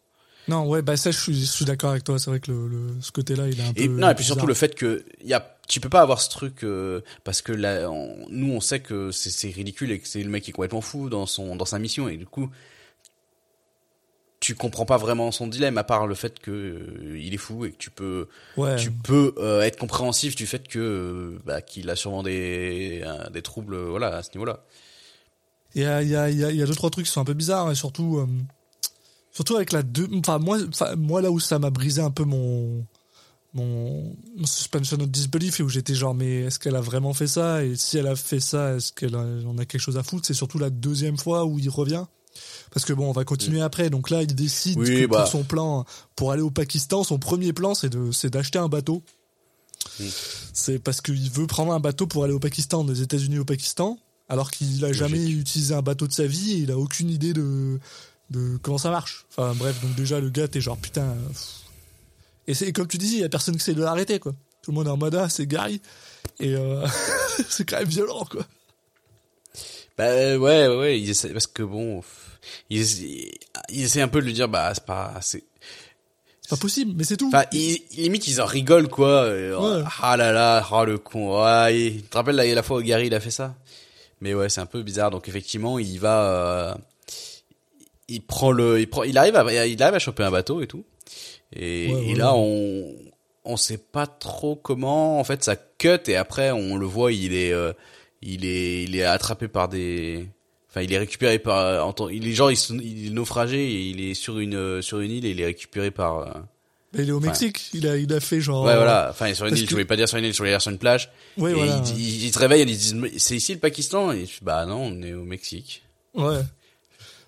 Non, ouais, bah ça, je suis, je suis d'accord avec toi. C'est vrai que le, le- ce côté-là, il est un peu. Et non, et puis surtout le fait que y a, tu peux pas avoir ce truc euh, parce que là, on- nous on sait que c'est ridicule et que c'est le mec qui est complètement fou dans son dans sa mission et du coup tu comprends pas vraiment son dilemme à part le fait que euh, il est fou et que tu peux Ouais. tu peux euh, être compréhensif du fait que euh, bah, qu'il a sûrement des euh, des troubles voilà à ce niveau-là. Il y a, il y, a, il y, a, il y a deux trois trucs qui sont un peu bizarres et surtout euh, surtout avec la deux enfin moi enfin moi là où ça m'a brisé un peu mon mon, mon suspension of disbelief et où j'étais genre mais est-ce qu'elle a vraiment fait ça? Et si elle a fait ça est-ce qu'elle en a quelque chose à foutre? C'est surtout la deuxième fois où il revient. Parce que bon on va continuer après. Donc là il décide Oui, que bah. pour son plan pour aller au Pakistan son premier plan c'est de c'est d'acheter un bateau. C'est parce qu'il veut prendre un bateau pour aller au Pakistan des États-Unis au Pakistan alors qu'il a jamais utilisé un bateau de sa vie et il a aucune idée de de comment ça marche. Enfin bref, donc déjà le gars t'es genre putain. pff. Et c'est comme tu disais, il y a personne qui sait de l'arrêter quoi. Tout le monde est en mode ah c'est Gary et euh, c'est quand même violent quoi. Bah euh, ouais ouais, parce que bon ils, ils essaient un peu de lui dire bah c'est pas c'est C'est pas possible, mais c'est tout. Enfin, ils, limite, ils en rigolent, quoi. Euh, Ouais. Ah là là, ah le con. Ouais, il- tu te rappelles la, la fois où Gary, il a fait ça? Mais ouais, c'est un peu bizarre. Donc, effectivement, il va... euh, il prend le... Il, prend, il, arrive à, il arrive à choper un bateau et tout. Et, Ouais, et ouais, là, on on sait pas trop comment. En fait, ça cut et après, on le voit, il est... euh, il est il est attrapé par des... Enfin, il est récupéré par... Il est genre, il, se- il est naufragé et il est sur une, euh, sur une île et il est récupéré par... euh, il est au Mexique, il a il a fait genre. Ouais, voilà. Enfin, sur une parce île, que- je voulais pas dire sur une île, je voulais dire sur une plage. Ouais, et voilà. ils, ils te réveillent et ils disent, c'est ici le Pakistan? Et je bah non, on est au Mexique. Ouais.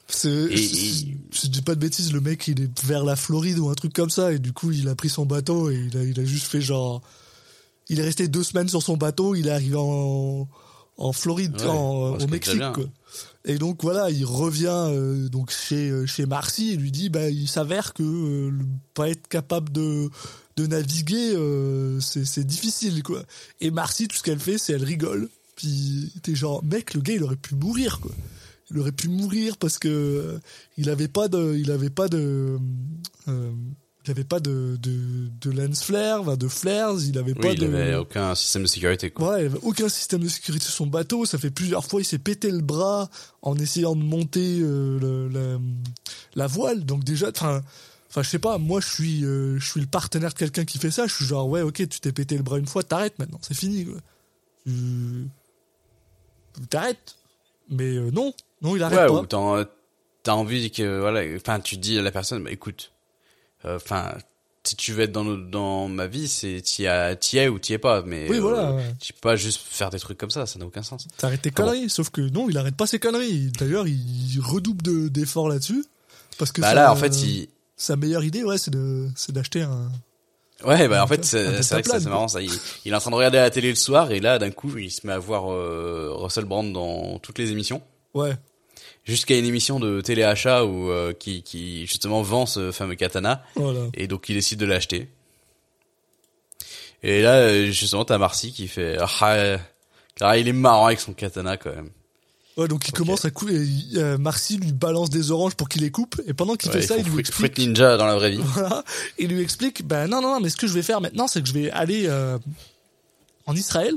C'est, Et- je dis pas de bêtises, le mec il est vers la Floride ou un truc comme ça et du coup il a pris son bateau et il a, il a juste fait genre, il est resté deux semaines sur son bateau, il est arrivé en, en Floride, Ouais, en- au Mexique quoi. Et donc voilà, il revient euh, donc chez euh, chez Marcy et lui dit bah il s'avère que euh, pas être capable de de naviguer euh, c'est c'est difficile quoi. Et Marcy tout ce qu'elle fait c'est elle rigole. Puis t'es genre mec le gars il aurait pu mourir quoi. Il aurait pu mourir parce que euh, il avait pas de il avait pas de euh, il avait pas de, de, de lens flare, enfin, de flares, il avait pas il de. avait aucun système de sécurité, quoi. Ouais, il avait aucun système de sécurité sur son bateau. Ça fait plusieurs fois, il s'est pété le bras en essayant de monter euh, le- la, la voile. Donc déjà, enfin, enfin, je sais pas. Moi, je suis, euh, je suis le partenaire de quelqu'un qui fait ça. Je suis genre, ouais, ok, tu t'es pété le bras une fois, t'arrêtes maintenant, c'est fini. Quoi. Tu- T'arrêtes. Mais euh, non, non, il arrête Ouais, pas. t'as envie que, voilà, enfin, tu dis à la personne, bah, écoute, euh, enfin, si tu veux être dans, dans ma vie, c'est, t'y es ou t'y es pas, mais, Oui, euh, voilà, ouais. tu peux pas juste faire des trucs comme ça, ça n'a aucun sens. T'arrêtes tes bon. conneries. Sauf que non, il arrête pas ses conneries. D'ailleurs, il redouble de- d'efforts là-dessus. Parce que Bah ça- là, en fait, il, sa meilleure idée, ouais, c'est de, c'est d'acheter un. ouais, bah, en fait, c'est, vrai que c'est marrant, ça. Il, il est en train de regarder la télé le soir, et là, d'un coup, il se met à voir, euh, Russell Brand dans toutes les émissions. Ouais. Jusqu'à une émission de téléachat où, euh, qui, qui, justement, vend ce fameux katana. Voilà. Et donc il décide de l'acheter. Et là, euh, justement, t'as Marcy qui fait ah, ah, il est marrant avec son katana quand même. Ouais, donc il commence à couper. Euh, Marcy lui balance des oranges pour qu'il les coupe. Et pendant qu'il Ouais, fait ça, il lui explique. fruit ninja dans la vraie vie. Voilà. Il lui explique, ben non, non, non, mais ce que je vais faire maintenant, c'est que je vais aller euh, en Israël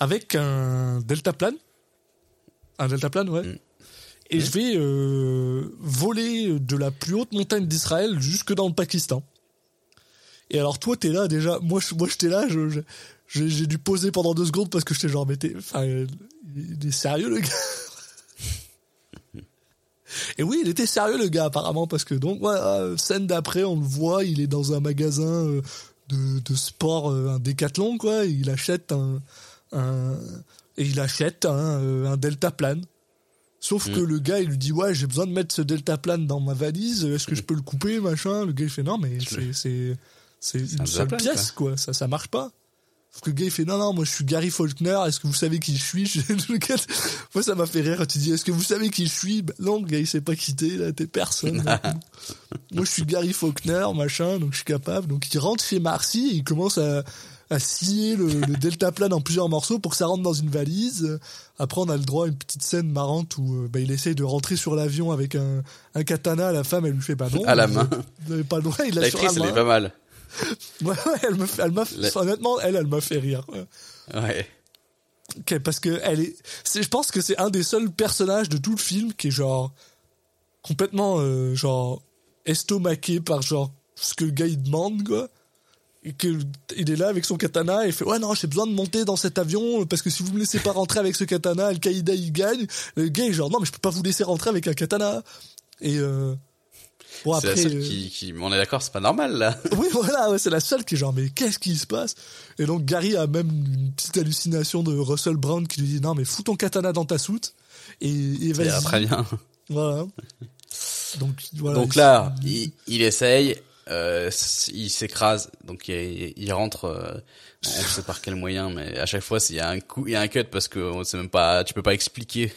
avec un deltaplane. Un deltaplane, ouais. Mm. Et je vais euh, voler de la plus haute montagne d'Israël jusque dans le Pakistan. Et alors toi, t'es là déjà. Moi, moi, j'étais là. J'ai, dû poser pendant deux secondes parce que j'étais genre, mais t'es, enfin, il est sérieux le gars. Et oui, il était sérieux le gars apparemment parce que donc voilà, scène d'après, on le voit, il est dans un magasin euh, de, de sport, euh, un décathlon quoi. il achète un, un et il achète un, un deltaplane. Sauf que le gars, il lui dit ouais, j'ai besoin de mettre ce deltaplane dans ma valise. Est-ce que je peux le couper, machin? Le gars il fait non, mais c'est c'est c'est une un seule pièce quoi. Ça ça marche pas. Sauf que le gars il fait non non moi je suis Gary Faulkner est-ce que vous savez qui je suis? Moi ça m'a fait rire. Quand tu dis est-ce que vous savez qui je suis? Bah, non le gars il sait pas qui t'es là t'es personne. Moi je suis Gary Faulkner machin donc je suis capable. Donc il rentre chez Marcy et il commence à à scier le, le deltaplane en plusieurs morceaux pour que ça rentre dans une valise après on a le droit à une petite scène marrante où euh, bah, il essaye de rentrer sur l'avion avec un, un katana la femme elle lui fait bah non À la main. vous pas le droit il l'a sur la L'actrice, elle main est pas mal. Ouais, elle me elle m'a, La- honnêtement, elle, elle m'a fait rire. ouais. Ouais. Ok, parce que elle est, je pense que c'est un des seuls personnages de tout le film qui est genre complètement euh, genre estomaqué par genre ce que le gars il demande quoi. Il est là avec son katana et fait ouais non j'ai besoin de monter dans cet avion parce que si vous me laissez pas rentrer avec ce katana Al Qaïda il gagne le gars est genre non mais je peux pas vous laisser rentrer avec un katana et euh, bon c'est la après seule euh, qui, qui, on est d'accord, c'est pas normal, là. oui, voilà, ouais, c'est la seule qui est genre, mais qu'est-ce qui se passe? Et donc Gary a même une petite hallucination de Russell Brown qui lui dit, non, mais fous ton katana dans ta soute et, et vas-y. très bien. Voilà. Donc, voilà, Donc il- là, il, il essaye, euh, il s'écrase, donc il, il rentre, euh, on sait par quel moyen, mais à chaque fois, il y a un coup, il y a un cut parce que on sait même pas, tu peux pas expliquer.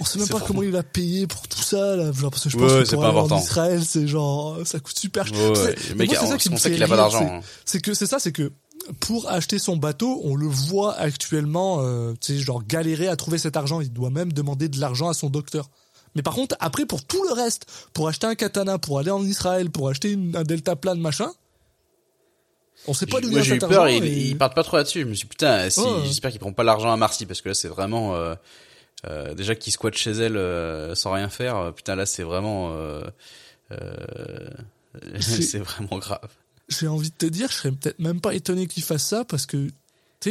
on sait même pas comment il a payé pour tout ça, là. Genre, parce que je Ouais, pense que c'est pour aller en. Israël, c'est genre, ça coûte super cher. Ouais, ouais, mais c'est ça qui me on sait fait qu'il a pas rire, d'argent, c'est- hein. C'est que, c'est ça, c'est que, pour acheter son bateau, on le voit actuellement, euh, tu sais, genre galérer à trouver cet argent. Il doit même demander de l'argent à son docteur. Mais par contre, après, pour tout le reste, pour acheter un katana, pour aller en Israël, pour acheter une- un deltaplane, machin, on sait pas d'où Moi, vient j'ai eu cet peur, argent. il, et- il part pas trop là-dessus. Je me suis dit, putain, si, Ouais, j'espère qu'il prend pas l'argent à Marcy parce que là, c'est vraiment, euh, euh, déjà qu'il squatte chez elle euh, sans rien faire. euh, Putain, là, c'est vraiment, euh, euh, C'est- vraiment grave. J'ai envie de te dire, je serais peut-être même pas étonné qu'il fasse ça parce que,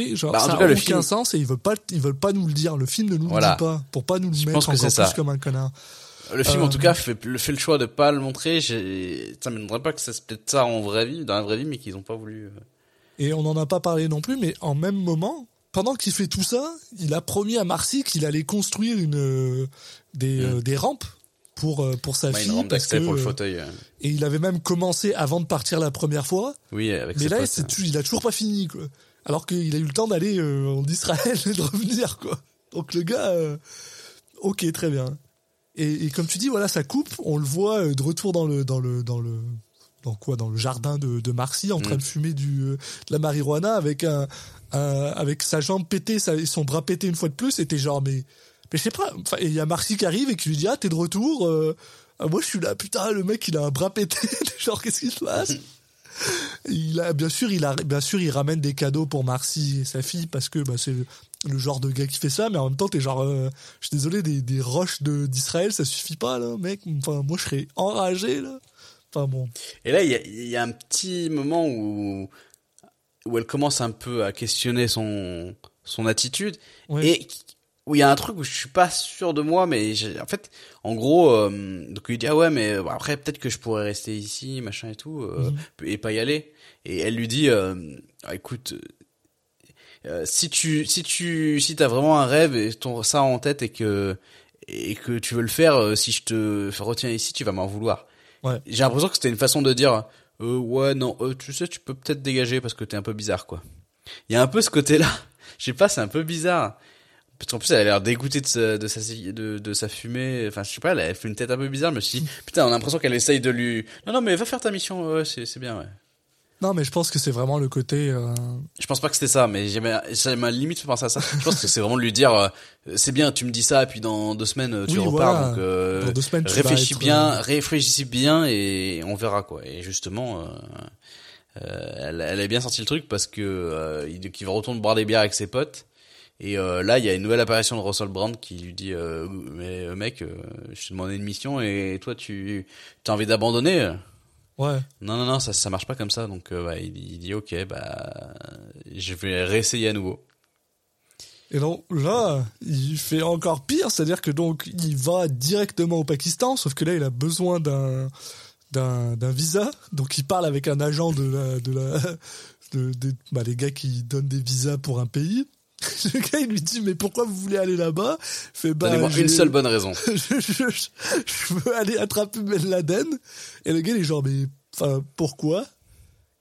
tu sais, genre, Bah, ça tout a cas, le aucun film- sens et ils veulent pas, ils veulent pas nous le dire. Le film ne nous Voilà. le dit pas pour pas nous le Je mettre encore c'est plus ça. comme un connard. Le film, Euh, en tout cas, fait, le- fait le choix de pas le montrer. Ça m'étonnerait pas que ça se peut-être ça en vraie vie, dans la vraie vie, mais qu'ils ont pas voulu. euh. Et on n'en a pas parlé non plus, mais en même moment, pendant qu'il fait tout ça, il a promis à Marcy qu'il allait construire une euh, des, euh, des rampes pour euh, pour sa fille une rampe parce que, pour le euh, fauteuil. euh. et il avait même commencé avant de partir la première fois, Oui, avec mais là potes, c'est euh. il a toujours pas fini quoi. Alors qu'il a eu le temps d'aller euh, en Israël et de revenir quoi. Donc le gars, euh, ok très bien. Et, et comme tu dis voilà ça coupe, on le voit euh, de retour dans le dans le dans le dans quoi dans le jardin de, de Marcy en Mm. train de fumer du euh, de la marijuana avec un, un- avec sa jambe pétée sa, son bras pété une fois de plus t'es genre mais mais je sais pas enfin et il y a Marcy qui arrive et qui lui dit ah t'es de retour euh, ah, moi je suis là putain le mec il a un bras pété genre qu'est-ce qui se passe? il a bien sûr il a bien sûr il ramène des cadeaux pour Marcy et sa fille parce que bah, c'est le, genre de gars qui fait ça mais en même temps t'es genre euh, je suis désolé des, des roches de d'Israël ça suffit pas là mec. Enfin moi je serais enragé là. Enfin bon. Et là, il y a, il y a un petit moment où où elle commence un peu à questionner son son attitude. Ouais. et où il y a un truc où je suis pas sûr de moi, mais en fait, en gros, euh, donc il dit ah ouais, mais bon, après peut-être que je pourrais rester ici, machin et tout, euh, et pas y aller. Et elle lui dit, euh, Ah, écoute, euh, si tu si tu si t'as vraiment un rêve et ton ça en tête et que et que tu veux le faire, euh, si je te retiens ici, tu vas m'en vouloir. Ouais. J'ai l'impression que c'était une façon de dire, euh, ouais non, euh, tu sais, tu peux peut-être dégager parce que t'es un peu bizarre quoi. Il y a un peu ce côté-là. Je sais pas, c'est un peu bizarre. Parce qu'en plus, elle a l'air dégoûtée de sa, de sa, de, de sa fumée. Enfin, je sais pas, elle a fait une tête un peu bizarre. Suis dit, putain, on a l'impression qu'elle essaye de lui... Non, non, mais va faire ta mission, ouais, c'est, bien, ouais. non mais je pense que c'est vraiment le côté euh, Je pense pas que c'était ça, mais j'ai ma, limite penser à ça. Je pense que c'est vraiment de lui dire, euh, c'est bien, tu me dis ça, et puis dans deux semaines, tu Oui, repars. voilà. Donc, euh, Dans deux semaines, tu réfléchis être, bien, euh, réfléchis bien, et on verra, quoi. Et justement, euh, euh, elle, elle a bien sorti le truc parce que euh, il, qu'il va retourner boire des bières avec ses potes. Et euh, là, il y a une nouvelle apparition de Russell Brand qui lui dit euh, mais euh, mec, euh, je t'ai demandé une mission et toi tu as envie d'abandonner? Ouais Non non non, ça ça marche pas comme ça. Donc bah, il, il dit ok bah je vais réessayer à nouveau. Et donc là, il fait encore pire, c'est-à-dire que donc il va directement au Pakistan, sauf que là il a besoin d'un d'un d'un visa, donc il parle avec un agent de la de la de, de- bah, les gars qui donnent des visas pour un pays. Le gars il lui dit mais pourquoi vous voulez aller là-bas? Fait bah Donnez-moi une seule bonne raison. je, je- je- je veux aller attraper Ben Laden. Et le gars, il est genre, mais, enfin, pourquoi?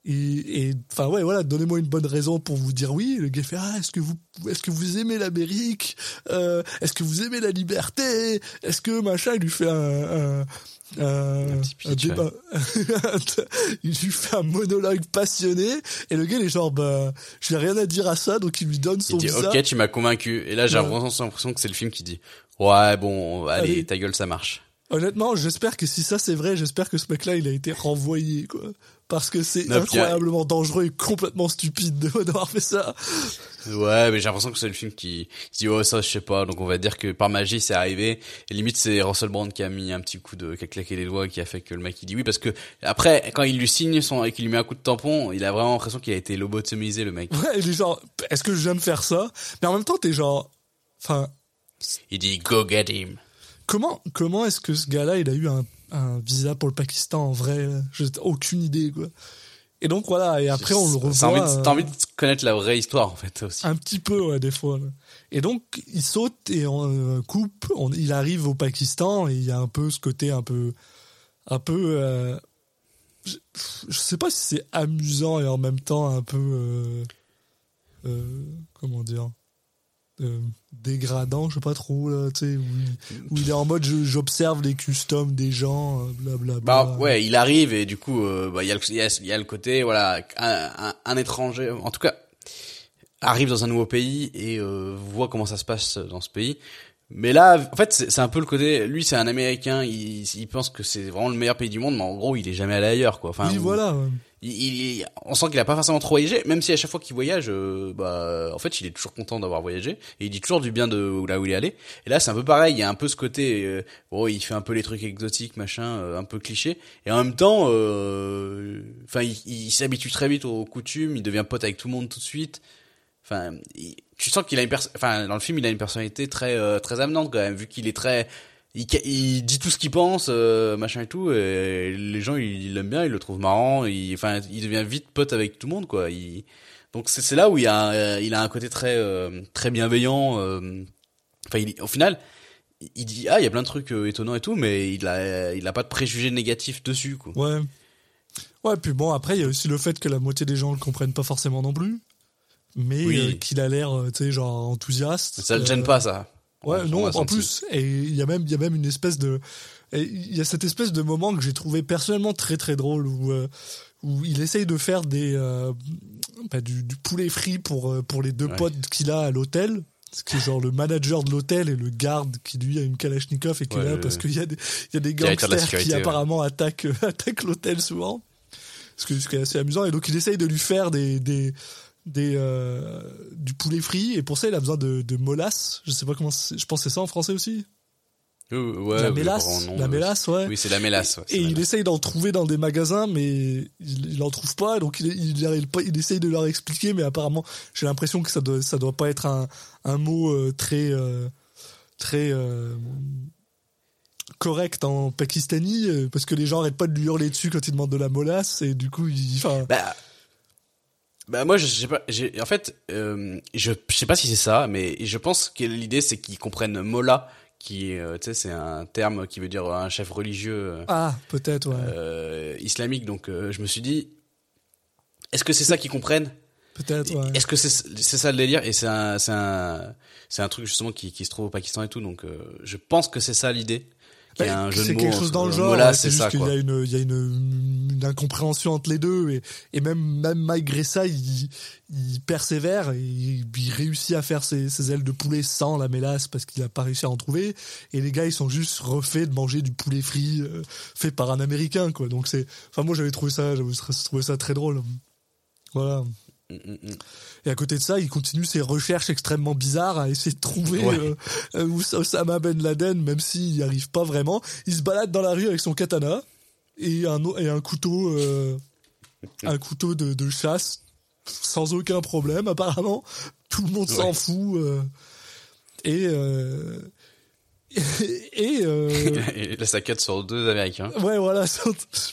Et, enfin, ouais, voilà, donnez-moi une bonne raison pour vous dire oui. Le gars fait, ah, est-ce que vous, est-ce que vous aimez l'Amérique? Euh, est-ce que vous aimez la liberté? Est-ce que machin, il lui fait un, un, un, Un petit un pitch, débat. il lui fait un monologue passionné. Et le gars, il est genre, bah, j'ai rien à dire à ça, donc il lui donne son Il dit visa. ok, tu m'as convaincu. Et là j'ai Ouais. vraiment l'impression que c'est le film qui dit ouais bon allez, Allez. ta gueule ça marche. Honnêtement, j'espère que si ça c'est vrai, j'espère que ce mec-là, il a été renvoyé, quoi. Parce que c'est puis, incroyablement dangereux et complètement stupide de- d'avoir fait ça. Ouais, mais j'ai l'impression que c'est le film qui qui dit oh ça je sais pas. Donc on va dire que par magie c'est arrivé. Et limite c'est Russell Brand qui a mis un petit coup de qui a claqué les doigts qui a fait que le mec il dit oui parce que après quand il lui signe son et qu'il lui met un coup de tampon, il a vraiment l'impression qu'il a été lobotomisé le mec. Ouais, il est genre, est-ce que de faire ça? Mais en même temps, t'es genre, enfin, Il dit go get him. comment, comment est-ce que ce gars-là, il a eu un, un visa pour le Pakistan en vrai? J'ai aucune idée, quoi. Et donc voilà, et après on le revoit. T'as envie, de- euh, t'as envie de connaître la vraie histoire en fait aussi. Un petit peu, ouais, des fois. là. Et donc, il saute et on euh, coupe. On, il arrive au Pakistan et il y a un peu ce côté un peu, un peu. euh, je, je sais pas si c'est amusant et en même temps un peu, euh, comment dire, euh, dégradant. Je sais pas trop là, tu sais, où, il- où il est en mode j'observe les customs des gens, euh, blablabla. Bah ouais, il arrive et du coup, euh, bah il y a le, il y a, il y a le côté voilà, un, un, un étranger, en tout cas, arrive dans un nouveau pays et euh, voit comment ça se passe dans ce pays. Mais là, en fait, c'est un peu le côté, lui c'est un Américain, il, il pense que c'est vraiment le meilleur pays du monde, mais en gros, il est jamais allé ailleurs quoi. Enfin, oui, ou- voilà. Il, on sent qu'il a pas forcément trop voyagé, même si à chaque fois qu'il voyage, euh, bah, en fait, il est toujours content d'avoir voyagé et il dit toujours du bien de là où il est allé. Et là, c'est un peu pareil. Il y a un peu ce côté, euh, oh, il fait un peu les trucs exotiques, machin, euh, un peu cliché. Et en même temps, euh, enfin, il, s'habitue très vite aux coutumes. Il devient pote avec tout le monde tout de suite. Enfin, tu sens qu'il a une enfin, dans le film, il a une personnalité très, euh, très amenante quand même, vu qu'il est très, il, il dit tout ce qu'il pense, euh, machin et tout, et les gens ils l'aiment bien, ils le trouvent marrant, il, enfin, il devient vite pote avec tout le monde, quoi. Il, donc c'est là où il a, euh, il a un côté très, euh, très bienveillant. euh, Enfin, il, au final, il- dit ah, il y a plein de trucs euh, étonnants et tout, mais il a, il a pas de préjugés négatifs dessus, quoi. Ouais. Ouais, puis bon, après, il y a aussi le fait que la moitié des gens le comprennent pas forcément non plus. Mais Oui. euh, qu'il a l'air, tu sais, genre enthousiaste. Ça le gêne Euh, pas, ça. Ouais, On- on non, en senti. plus, et il y a même, il y a même une espèce de, il y a cette espèce de moment que j'ai trouvé personnellement très très drôle où, euh, où il essaye de faire des, euh, bah, du, du poulet frit pour euh, pour les deux Ouais. potes qu'il a à l'hôtel. Ce qui est genre le manager de l'hôtel et le garde qui lui a une Kalachnikov et qui est Ouais, là ouais, parce qu'il y a des, il y a des de gangsters qui ouais. apparemment attaquent, attaquent l'hôtel souvent. ce, que, ce qui est assez amusant. Et donc il essaye de lui faire des des des euh, du poulet frit et pour ça il a besoin de, de molasses. Je sais pas comment. Je pense que c'est ça en français aussi. Euh, ouais, la mélasse, la euh, mélasse, ouais. Oui, c'est la mélasse. ouais, Et la il essaye d'en trouver dans des magasins, mais il, il en trouve pas, donc il, il, essaye de leur expliquer, mais apparemment, j'ai l'impression que ça doit, ça doit pas être un, un mot euh, très, euh, très correct en pakistani, parce que les gens arrêtent pas de lui hurler dessus quand il demande de la molasse, et du coup, il, enfin, Bah, bah moi je sais pas. J'ai en fait, euh, je, je sais pas si c'est ça, mais je pense que l'idée c'est qu'ils comprennent Molla, qui euh, tu sais, c'est un terme qui veut dire un chef religieux euh, ah, peut-être, ouais, euh, islamique. Donc euh, je me suis dit, est-ce que c'est ça qu'ils comprennent? peut-être, ouais. Est-ce que c'est c'est ça le délire? Et c'est un c'est un c'est un truc justement qui qui se trouve au Pakistan et tout. Donc euh, je pense que c'est ça l'idée. Bah, un jeu de c'est mots quelque chose dans le genre. Ouais, c'est ça juste qu'il quoi. y a une, il y a une, une incompréhension entre les deux et, et même, même malgré ça, il, il persévère et il, il réussit à faire ses, ses ailes de poulet sans la mélasse parce qu'il a pas réussi à en trouver. Et les gars, ils sont juste refaits de manger du poulet frit euh, fait par un Américain, quoi. Donc c'est, enfin moi j'avais trouvé ça, j'avais trouvé ça très drôle. Voilà. Et à côté de ça, il continue ses recherches extrêmement bizarres à essayer de trouver Ouais. euh, euh, Osama Ben Laden, même s'il n'y arrive pas vraiment. Il se balade dans la rue avec son katana et un, et un couteau, euh, un couteau de, de chasse, sans aucun problème apparemment. Tout le monde s'en Ouais. fout. euh, et euh, et euh, Et la saccade sur deux Américains. ouais voilà.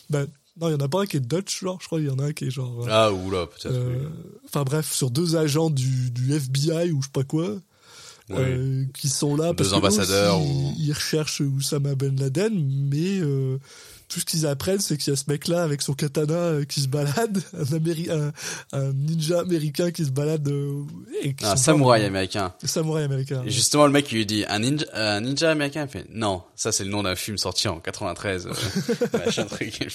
Ben, non, il y en a pas un qui est Dutch, genre. Je crois qu'il y en a un qui est genre. euh, Ah oula peut-être. euh, oui. Enfin bref, sur deux agents du, du FBI ou je sais pas quoi, Oui. euh, qui sont là Deux parce que ambassadeurs aussi, ou- ils recherchent Oussama Ben Laden, mais euh, tout ce qu'ils apprennent, c'est qu'il y a ce mec-là avec son katana euh, qui se balade, un, Améri- un, un ninja américain qui se balade, euh, et qui Un samouraï pas- américain. samouraï américain. Et justement, le mec, il lui dit, un ninja, un ninja américain, il fait, non, ça c'est le nom d'un film sorti en 93, euh, machin truc.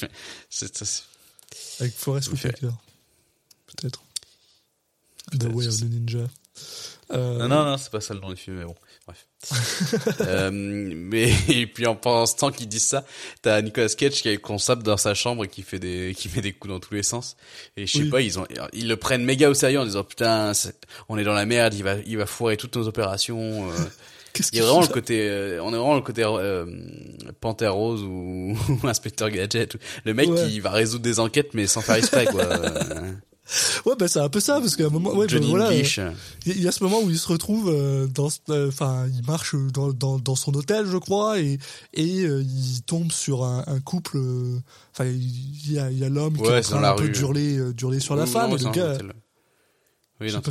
C'est- Avec Forrest Whitaker, peut-être. The Way of the Ninja. Euh, Non, non, non, c'est pas ça le nom du film, mais bon, bref. euh, mais, et puis en pendant ce temps qu'ils disent ça, t'as Nicolas Cage qui est consable dans sa chambre et qui fait des, qui met des coups dans tous les sens. Et je sais Oui. pas, ils ont, ils le prennent méga au sérieux en disant, putain, on est dans la merde, il va, il va foirer toutes nos opérations, euh, Il y a vraiment le côté, euh, on est vraiment le côté euh, Panthère Rose ou, ou Inspecteur Gadget. Le mec Ouais. qui va résoudre des enquêtes mais sans faire exprès quoi. Euh, Ouais, bah c'est un peu ça, parce qu'à un moment, ouais, bah, voilà, English. Il y a- ce moment où il se retrouve euh, dans, euh, enfin, il marche dans, dans, dans son hôtel, je crois, et et euh, il tombe sur un, un couple. euh, Enfin, il y a, il y a l'homme qui Ouais, est en dans train un peu rue. d'hurler, euh, d'hurler sur la femme, non, et le gars. Oui, non,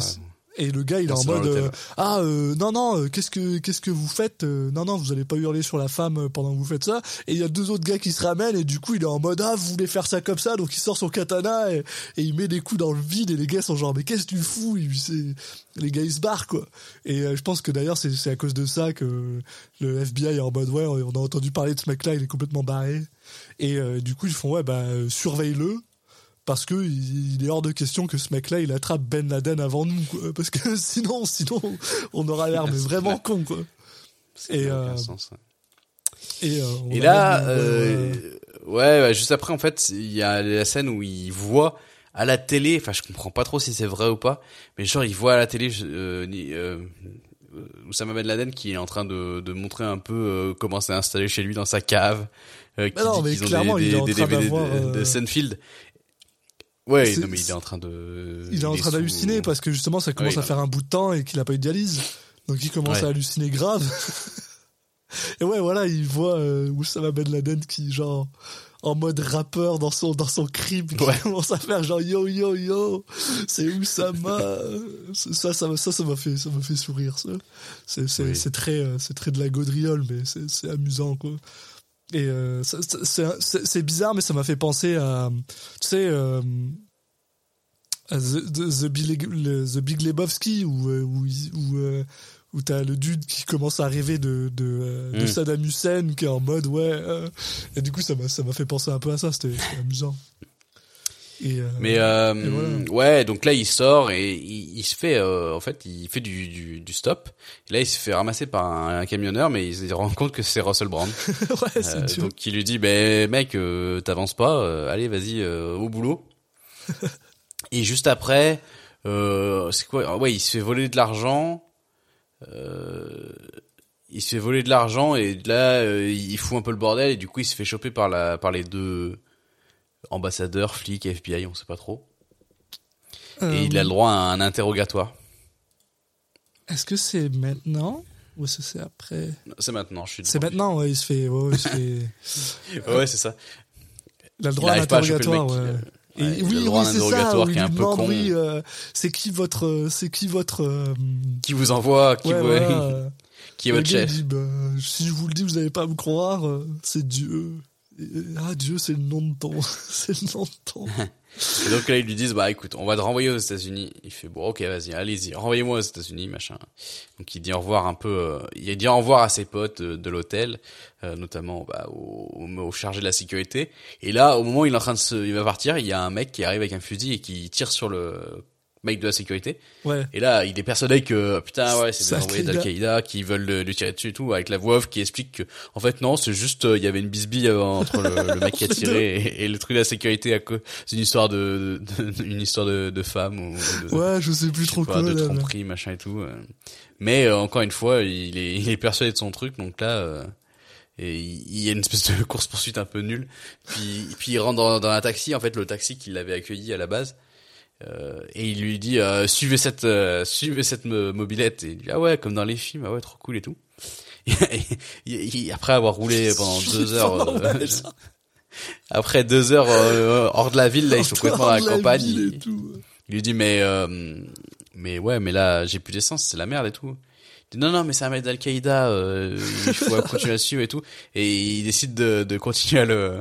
et le gars, il est en mode, euh, ah euh, non non, euh, qu'est-ce que qu'est-ce que vous faites euh, Non non, vous allez pas hurler sur la femme pendant que vous faites ça. Et il y a deux autres gars qui se ramènent, et du coup, il est en mode, ah vous voulez faire ça comme ça, donc il sort son katana et, et il met des coups dans le vide, et les gars sont genre, mais qu'est-ce que tu fous? Les gars ils se barrent quoi. Et euh, je pense que d'ailleurs c'est c'est à cause de ça que le FBI est en mode, ouais, on a entendu parler de ce mec-là, il est complètement barré. Et du coup ils font, ouais bah surveille-le parce que il est hors de question que ce mec-là il attrape Ben Laden avant nous quoi. parce que sinon sinon on aura l'air mais vraiment con quoi. Ça Et, euh, sens, et, euh, là, euh, ouais, juste après, en fait, il y a la scène où il voit à la télé, enfin, je comprends pas trop si c'est vrai ou pas, mais genre, il voit à la télé, euh, euh, euh, Oussama Ben Laden qui est en train de, de montrer un peu euh, comment c'est installé chez lui dans sa cave, euh, qui non, dit mais qu'ils ont clairement, des, il est en des, des train DVD d'avoir, de, de euh, C'est- non, mais il est en train de... il est en train sous- d'halluciner parce que justement ça commence Ouais, à faire un bout de temps et qu'il a pas eu de dialyse donc il commence Ouais. à halluciner grave et ouais voilà il voit euh, Oussama Ben Laden qui genre en mode rappeur dans son dans son crib qui Ouais. commence à faire genre yo yo yo c'est Oussama ça ça ça ça m'a fait ça m'a fait sourire c'est Oui. très euh, c'est très de la gaudriole mais c'est c'est amusant quoi et euh, c'est bizarre mais ça m'a fait penser à tu sais euh, à The, The, Big, The Big Lebowski où euh, où, où, euh, où t'as le dude qui commence à rêver de de, de Mm. Saddam Hussein qui est en mode ouais euh, et du coup ça m'a fait penser un peu à ça c'était amusant Et, euh, Mais euh, et voilà. ouais, donc là il sort et il, il se fait, euh, en fait, il fait du, du, du stop. Et là il se fait ramasser par un, un camionneur, mais il se rend compte que c'est Russell Brand. ouais, c'est Euh, donc il lui dit, ben mec, euh, t'avances pas, euh, allez vas-y euh, au boulot. et juste après, euh, c'est quoi? Ouais, il se fait voler de l'argent. Euh, il se fait voler de l'argent et là il fout un peu le bordel et du coup il se fait choper par la par les deux ambassadeurs, flics, FBI, on sait pas trop. Et il a le droit à un interrogatoire. Euh, Est-ce que c'est maintenant ou est-ce que c'est après? C'est maintenant, je suis. C'est maintenant, ouais, il se fait. Ouais, fait... C'est ça. il a le droit à mec, ouais. euh, Et ouais, oui, un c'est ça. interrogatoire où qui est un peu con. oui, euh, c'est qui votre, c'est qui votre, euh, Qui vous envoie Qui, ouais, vous... voilà, euh, qui est votre chef dit, bah, si je vous le dis, vous n'allez pas me croire, euh, c'est Dieu. Ah, Dieu, c'est le nom de ton, c'est le nom de ton. Et donc là ils lui disent bah écoute on va te renvoyer aux États-Unis. Il fait bon ok vas-y allez-y renvoyez-moi aux États-Unis machin. Donc il dit au revoir un peu. euh, il dit au revoir à ses potes euh, de l'hôtel, euh, notamment bah, au, au chargé de la sécurité. Et là au moment où il est en train de se, il va partir, il y a un mec qui arrive avec un fusil et qui tire sur le mec de la sécurité. Ouais. Et là, il est persuadé que putain ouais, c'est des envoyés Al-Qaïda. d'Al-Qaïda qui veulent le- lui tirer dessus et tout, avec la voix off qui explique que en fait non, c'est juste euh, il y avait une bisbille euh, entre le, le mec qui a tiré et, et le truc de la sécurité à cause c'est une histoire de, une histoire de, de femme ou de, Ouais, je sais plus je sais trop pas, quoi. de là, machin et tout. euh. Mais euh, encore une fois, il est il est persuadé de son truc, donc là. euh, et il y a une espèce de course poursuite un peu nulle. Puis, puis il rentre dans, dans un taxi, en fait le taxi qui l'avait accueilli à la base. Euh, et il lui dit euh, suivez cette euh, suivez cette mo- mobilette. Et il dit ah ouais comme dans les films ah ouais trop cool et tout. Et, après avoir roulé pendant deux heures après deux heures euh, hors de la ville là ils sont complètement dans la campagne. il, il lui dit mais euh, mais ouais mais là j'ai plus d'essence c'est la merde et tout dit, non non mais c'est un mec d'Al-Qaïda euh, il faut continuer à suivre et tout. Et il décide de, de continuer à le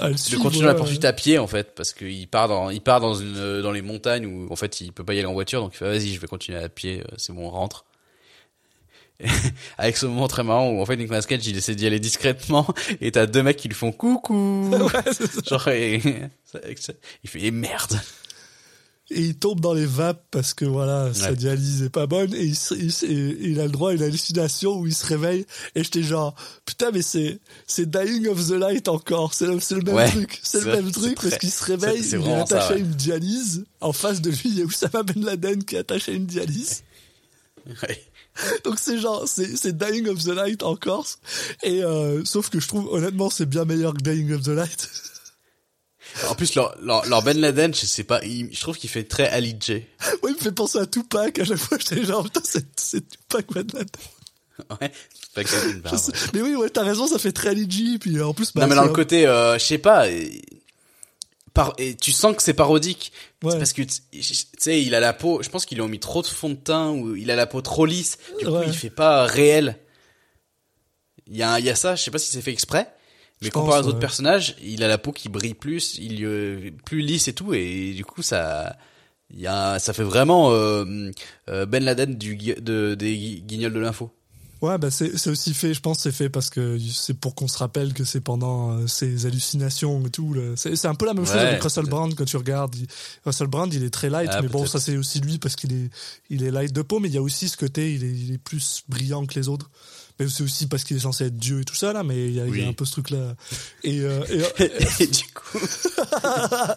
le de suivre, continuer la poursuite à pied en fait parce qu'il part dans il part dans une dans les montagnes où en fait il peut pas y aller en voiture donc il fait vas-y je vais continuer à pied euh, c'est bon on rentre. Avec ce moment très marrant où en fait Nick Cage il essaie d'y aller discrètement et t'as deux mecs qui lui font coucou. Ouais, genre et- il fait eh, merde Et il tombe dans les vapes parce que voilà, sa dialyse est pas bonne et il, a le droit à une hallucination où il se réveille et j'étais genre putain mais c'est c'est Dying of the Light encore, c'est le, c'est le même Ouais, truc, c'est le même truc parce qu'il se réveille, c'est- c'est il est ça, attaché à une dialyse, en face de lui il y a Oussama Ben Laden qui est attaché à une dialyse. Donc c'est genre, c'est, c'est Dying of the Light en Corse. Et euh, sauf que je trouve honnêtement c'est bien meilleur que Dying of the Light. en plus leur, leur, leur Ben Laden je sais pas il- je trouve qu'il fait très Ali J ouais, il me fait penser à Tupac. À chaque fois j'étais genre putain c'est, c'est Tupac Ben Laden. ouais une Je barbe. sais- Mais oui, ouais, t'as raison, ça fait très LG. Puis euh, en plus, bah, non mais dans le côté euh, je sais pas par, et tu sens que c'est parodique Ouais. C'est parce que tu sais il a la peau je pense qu'ils lui ont mis trop de fond de teint ou il a la peau trop lisse du coup Ouais. il fait pas réel il y a il y a ça je sais pas si c'est fait exprès mais Je comparé pense, aux autres personnages il a la peau qui brille plus il euh, plus lisse et tout et du coup ça il y a ça fait vraiment euh, euh, Ben Laden du de des gui- guignols de l'info Ouais, bah c'est c'est aussi fait, je pense, c'est fait parce que c'est pour qu'on se rappelle que c'est pendant euh, ces hallucinations et tout. C'est c'est un peu la même chose avec Russell. Brand quand tu regardes. Il- Russell Brand, il est très light, Ah, mais bon, ça c'est aussi lui parce qu'il est il est light de peau, mais il y a aussi ce côté, il est il est plus brillant que les autres. Mais c'est aussi parce qu'il est censé être Dieu et tout ça là, mais il y a, y un peu ce truc là. Et, euh, et, et du coup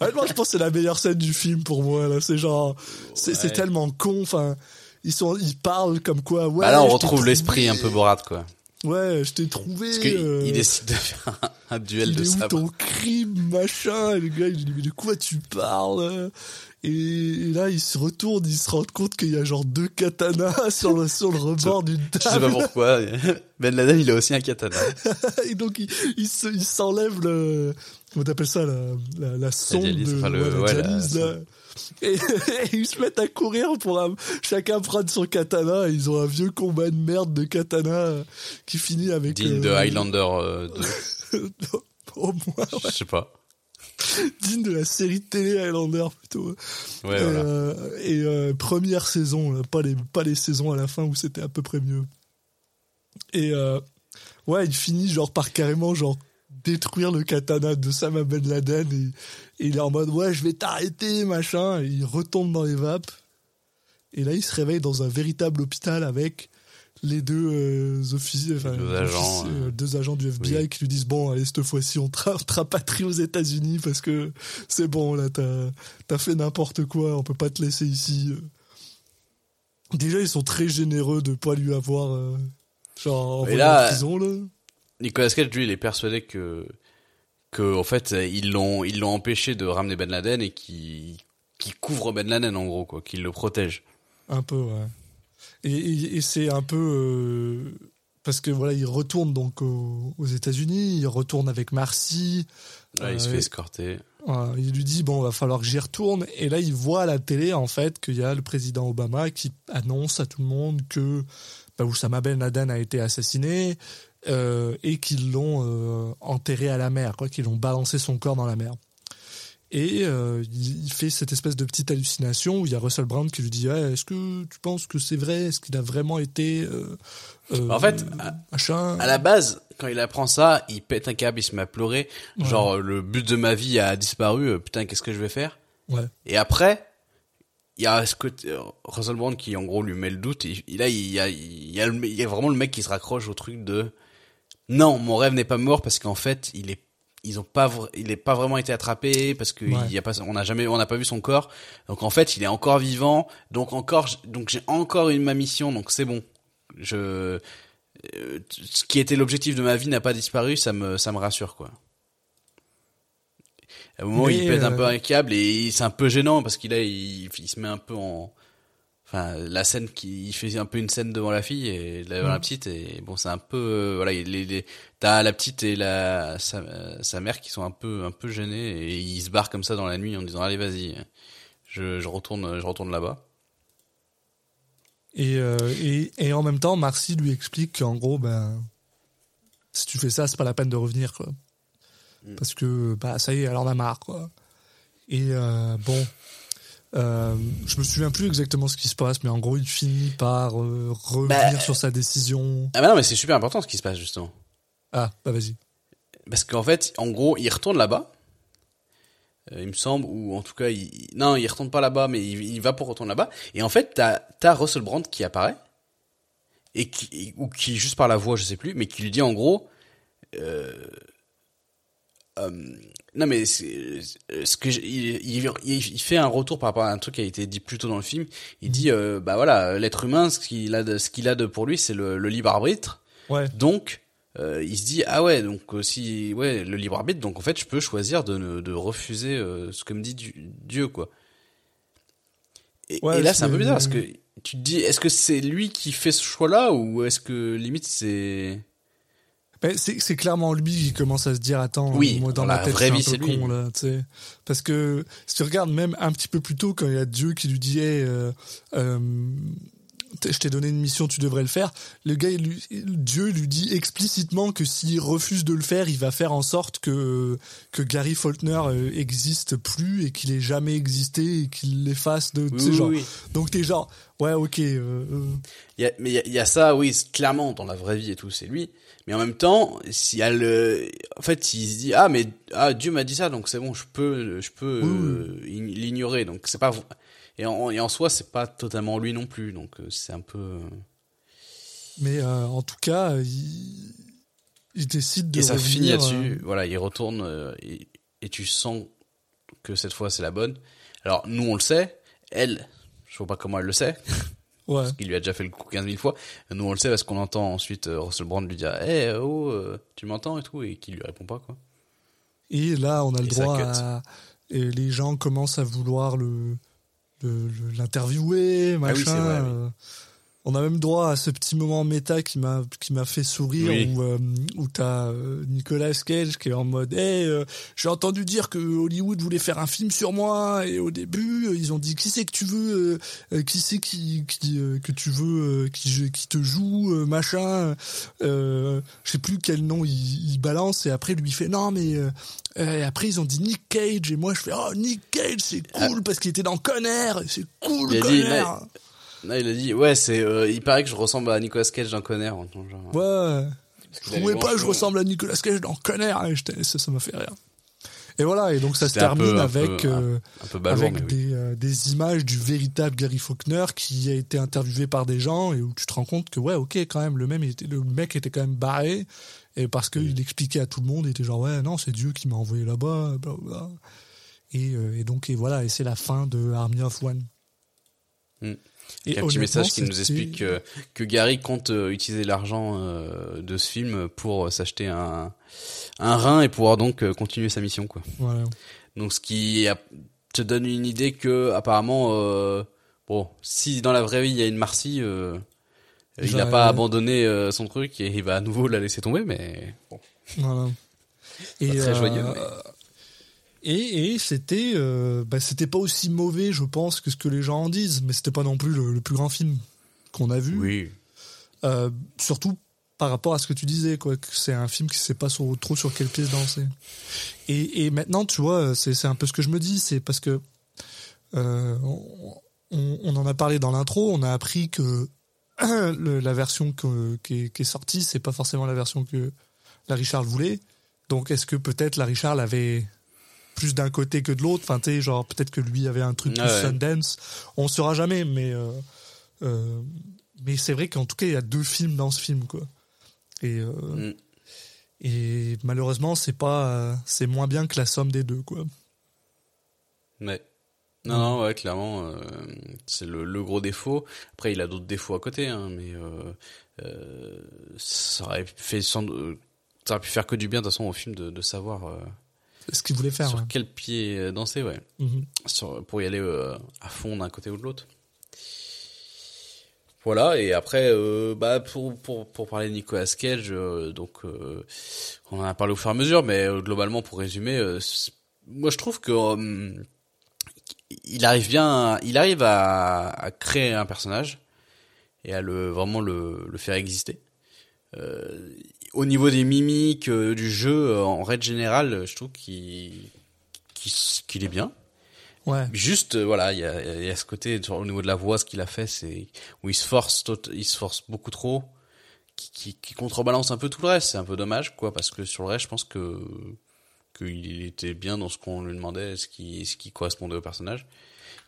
Honnêtement, je pense que c'est la meilleure scène du film pour moi. Là, c'est genre, c'est Ouais. tellement con. Enfin, ils sont, ils parlent comme quoi. Ouais. bah là on retrouve l'esprit un peu Borat quoi Ouais, je t'ai trouvé. parce qu'il euh, il décide de faire un, un duel il de est où sabre ton crime, machin? Et le gars, il dit, mais de quoi tu parles? Et, là, il se retourne, il se rend compte qu'il y a genre deux katanas sur le, sur le rebord d'une Je sais pas table. pourquoi. Ben Laden, il a aussi un katana. Et donc, il, il se- s'enlève le. Comment t'appelles ça La, la, la sonde dialyse, de. enfin, le- ouais, la. Et, et ils se mettent à courir pour un- chacun prendre son katana. Et ils ont un vieux combat de merde de katana euh, qui finit avec. Digne de euh, Highlander euh, 2. Au moins, ouais. Je sais pas. digne de la série de télé Highlander plutôt. Ouais, et voilà. euh, et, euh, première saison, là, pas les pas les saisons à la fin où c'était à peu près mieux. Et euh, ouais, il finit genre par carrément genre détruire le katana de Sama Ben Laden et, et il est en mode ouais je vais t'arrêter machin et il retombe dans les vapes et là il se réveille dans un véritable hôpital avec les deux euh, officiers, enfin, deux agents, officiers, euh, euh, deux agents du FBI oui. qui lui disent bon allez cette fois-ci on te, ra- te rapatrie aux États-Unis parce que c'est bon là t'as fait n'importe quoi on peut pas te laisser ici. Déjà ils sont très généreux de pas lui avoir euh, genre envoyé en prison là. Nicolas Cage, lui, il est persuadé que, que, en fait, ils l'ont, ils l'ont empêché de ramener Ben Laden et qui, qui couvre Ben Laden, en gros, quoi, qu'il le protège. Un peu, ouais. Et, et- et c'est un peu euh, parce que voilà, il retourne donc aux, aux États-Unis, il retourne avec Marcy. Là, il se Euh, fait escorter. voilà, il lui dit bon, va falloir que j'y retourne. Et là, il voit à la télé en fait qu'il y a le président Obama qui annonce à tout le monde que bah, Oussama Ben Laden a été assassiné euh, et qu'ils l'ont euh, enterré à la mer, quoi, qu'ils ont balancé son corps dans la mer. Et euh, il fait cette espèce de petite hallucination où il y a Russell Brand qui lui dit Ouais, Est-ce que tu penses que c'est vrai? Est-ce qu'il a vraiment été. euh, euh, En fait, à- machin? À la base, quand il apprend ça, il pète un câble, il se met à pleurer. Genre, euh, le but de ma vie a disparu, euh, putain, qu'est-ce que je vais faire? Ouais. Et après, il y a ce côté, Russell Brand qui, en gros, lui met le doute. Et, il- là, il y a, il y a, le- il y a vraiment le mec qui se raccroche au truc de, non, mon rêve n'est pas mort parce qu'en fait, il est, ils ont pas, il est pas vraiment été attrapé parce que Ouais. il y a pas, on n'a jamais, on n'a pas vu son corps. Donc en fait, il est encore vivant. Donc encore, donc j'ai encore une ma mission. Donc c'est bon. Je, euh, ce qui était l'objectif de ma vie n'a pas disparu. Ça me, ça me rassure quoi. À un moment, il pète un euh, peu un câble et c'est un peu gênant parce qu'il a, il, il se met un peu en, enfin, la scène qui, il fait un peu une scène devant la fille et devant la Mm. petite et bon, c'est un peu, euh, voilà, il, les, les, t'as la petite et la, sa, sa mère qui sont un peu, un peu gênés et ils se barrent comme ça dans la nuit en disant allez vas-y, je, je retourne, je retourne là-bas. Et, euh, et, et en même temps, Marcy lui explique qu'en gros, ben, si tu fais ça, c'est pas la peine de revenir, quoi. Mm. Parce que, bah, ça y est, elle en a marre, quoi. Et euh, bon, euh, je me souviens plus exactement ce qui se passe, mais en gros, il finit par euh, revenir Bah, sur sa décision. Ah bah non, mais c'est super important ce qui se passe justement. Ah, bah vas-y. Parce qu'en fait, en gros, il retourne là-bas. Euh, il me semble, ou en tout cas, il... non, il retourne pas là-bas, mais il, il va pour retourner là-bas. Et en fait, t'as as Russell Brand qui apparaît et qui ou qui juste par la voix, je sais plus, mais qui lui dit en gros, euh, euh, non mais c'est- ce que il, il, il- fait un retour par rapport à un truc qui a été dit plus tôt dans le film. Il dit, euh, bah voilà, l'être humain, ce qu'il a de, ce qu'il a de pour lui, c'est le, le libre arbitre. Ouais. Donc, euh, il se dit ah ouais donc euh, si ouais le libre arbitre donc en fait je peux choisir de de refuser euh, ce que me dit Dieu quoi. Et, Ouais, et là c'est un peu bizarre parce que tu te dis est-ce que c'est lui qui fait ce choix là ou est-ce que limite c'est c'est c'est clairement lui qui commence à se dire attends Oui, moi dans ma la tête vraie vie, un peu c'est lui. con là tu sais parce que si tu regardes même un petit peu plus tôt quand il y a Dieu qui lui dit Hey, euh, euh, je t'ai donné une mission tu devrais le faire le gars lui- Dieu lui dit explicitement que s'il refuse de le faire il va faire en sorte que que Gary Faulkner euh, existe plus et qu'il ait jamais existé et qu'il l'efface de Oui, oui, genre oui. donc t'es genre ouais ok euh, Il y a, mais il y a, il y a ça, oui, clairement dans la vraie vie et tout, c'est lui. Mais en même temps, s'il y a le, en fait, il se dit ah mais ah Dieu m'a dit ça, donc c'est bon, je peux, je peux euh, ign- l'ignorer. Donc c'est pas et en, et en soi, c'est pas totalement lui non plus. Donc euh, c'est un peu. euh, mais euh, en tout cas il, il décide de Et ça revenir, finit là-dessus. Voilà, il retourne et, et tu sens que cette fois c'est la bonne. Alors nous on le sait, elle, je vois pas comment elle le sait. Ouais parce qu'il lui a déjà fait le coup 15 000 fois. Nous, on le sait parce qu'on entend ensuite euh, Russell Brand lui dire "Eh oh, euh, tu m'entends et tout" et qui lui répond pas quoi. Et là, on a le Et droit à. Et les gens commencent à vouloir le l'interviewer, machin. Ah oui, vrai, oui. On a même droit à ce petit moment méta qui m'a qui m'a fait sourire Oui. où euh, où t'as euh, Nicolas Cage qui est en mode hey, euh, j'ai entendu dire que Hollywood voulait faire un film sur moi et au début ils ont dit qui c'est que tu veux euh, qui c'est qui, qui que tu veux qui qui te joue machin je sais plus quel nom il, il balance et après lui il fait non mais et après ils ont dit Nick Cage et moi je fais oh Nick Cage c'est cool parce qu'il était dans Conner c'est cool Ah. Conner Là, il a dit "Ouais, c'est euh, il paraît que je ressemble à Nicolas Cage dans Conner." en tant que genre. ouais je trouvais pas que je ressemble à Nicolas Cage dans Connard et ça ça m'a fait rire. Et voilà, et donc ça se peu- termine un avec peu- euh, un peu bavard, avec oui. euh, des images du véritable Gary Faulkner qui a été interviewé par des gens et où tu te rends compte que ouais, ok, quand même, le même, il était, le mec était quand même barré et parce qu'il expliquait à tout le monde, il était genre ouais, non, c'est Dieu qui m'a envoyé là-bas, bla. Et, euh, et donc et voilà, et c'est la fin de Army of One. Mm. Et Il y a un petit message qui nous explique que, que Gary compte euh, utiliser l'argent euh, de ce film pour euh, s'acheter un, un rein et pouvoir donc continuer sa mission quoi. Voilà. Donc ce qui te donne une idée que apparemment euh, bon si dans la vraie vie il y a une Marcy euh, il n'a pas abandonné euh, son truc et il va à nouveau la laisser tomber mais bon. Voilà. Et, très joyeux, mais- et, et c'était, euh, bah, c'était pas aussi mauvais, je pense, que ce que les gens en disent, mais c'était pas non plus le, le plus grand film qu'on a vu. Oui. Euh, surtout par rapport à ce que tu disais, quoi, que c'est un film qui sait pas sur- trop sur quelle pièce danser. Et, et maintenant, tu vois, c'est, un peu ce que je me dis, c'est parce que euh, on, en a parlé dans l'intro, on a appris que le- la version que- qui, est, qui est sortie, c'est pas forcément la version que Larry Charles voulait. Donc, est-ce que peut-être Larry Charles avait plus d'un côté que de l'autre Enfin, tu sais, genre peut-être que lui avait un truc plus Ah ouais. Sundance. On saura jamais, mais euh, euh, mais c'est vrai qu'en tout cas, il y a deux films dans ce film, quoi. Et euh, Mm. et malheureusement, c'est pas c'est moins bien que la somme des deux, quoi. Ouais. Non, non, ouais, clairement, euh, c'est le, le gros défaut. Après, il a d'autres défauts à côté, hein, mais euh, euh, ça aurait fait sans, ça aurait pu faire que du bien de toute façon au film de, de savoir ce qu'il voulait faire. sur ouais. quel pied danser, ouais, Mhm. sur, pour y aller euh, à fond d'un côté ou de l'autre. Voilà, et après, euh, bah, pour, pour, pour parler de Nicolas Cage, euh, donc, on en a parlé au fur et à mesure, mais globalement, pour résumer, moi je trouve que il arrive bien, il arrive à, à créer un personnage et à le vraiment le, le faire exister. Euh, au niveau des mimiques, euh, du jeu, euh, en règle générale, je trouve qu'il qu'il qu'il est bien. Ouais. Juste, euh, voilà, il y a, il y a ce côté genre, au niveau de la voix, ce qu'il a fait, c'est où il se force, tot- il se force beaucoup trop, qui, qui, qui contrebalance un peu tout le reste. C'est un peu dommage, quoi, parce que sur le reste, je pense que qu'il était bien dans ce qu'on lui demandait, ce qui, ce qui correspondait au personnage.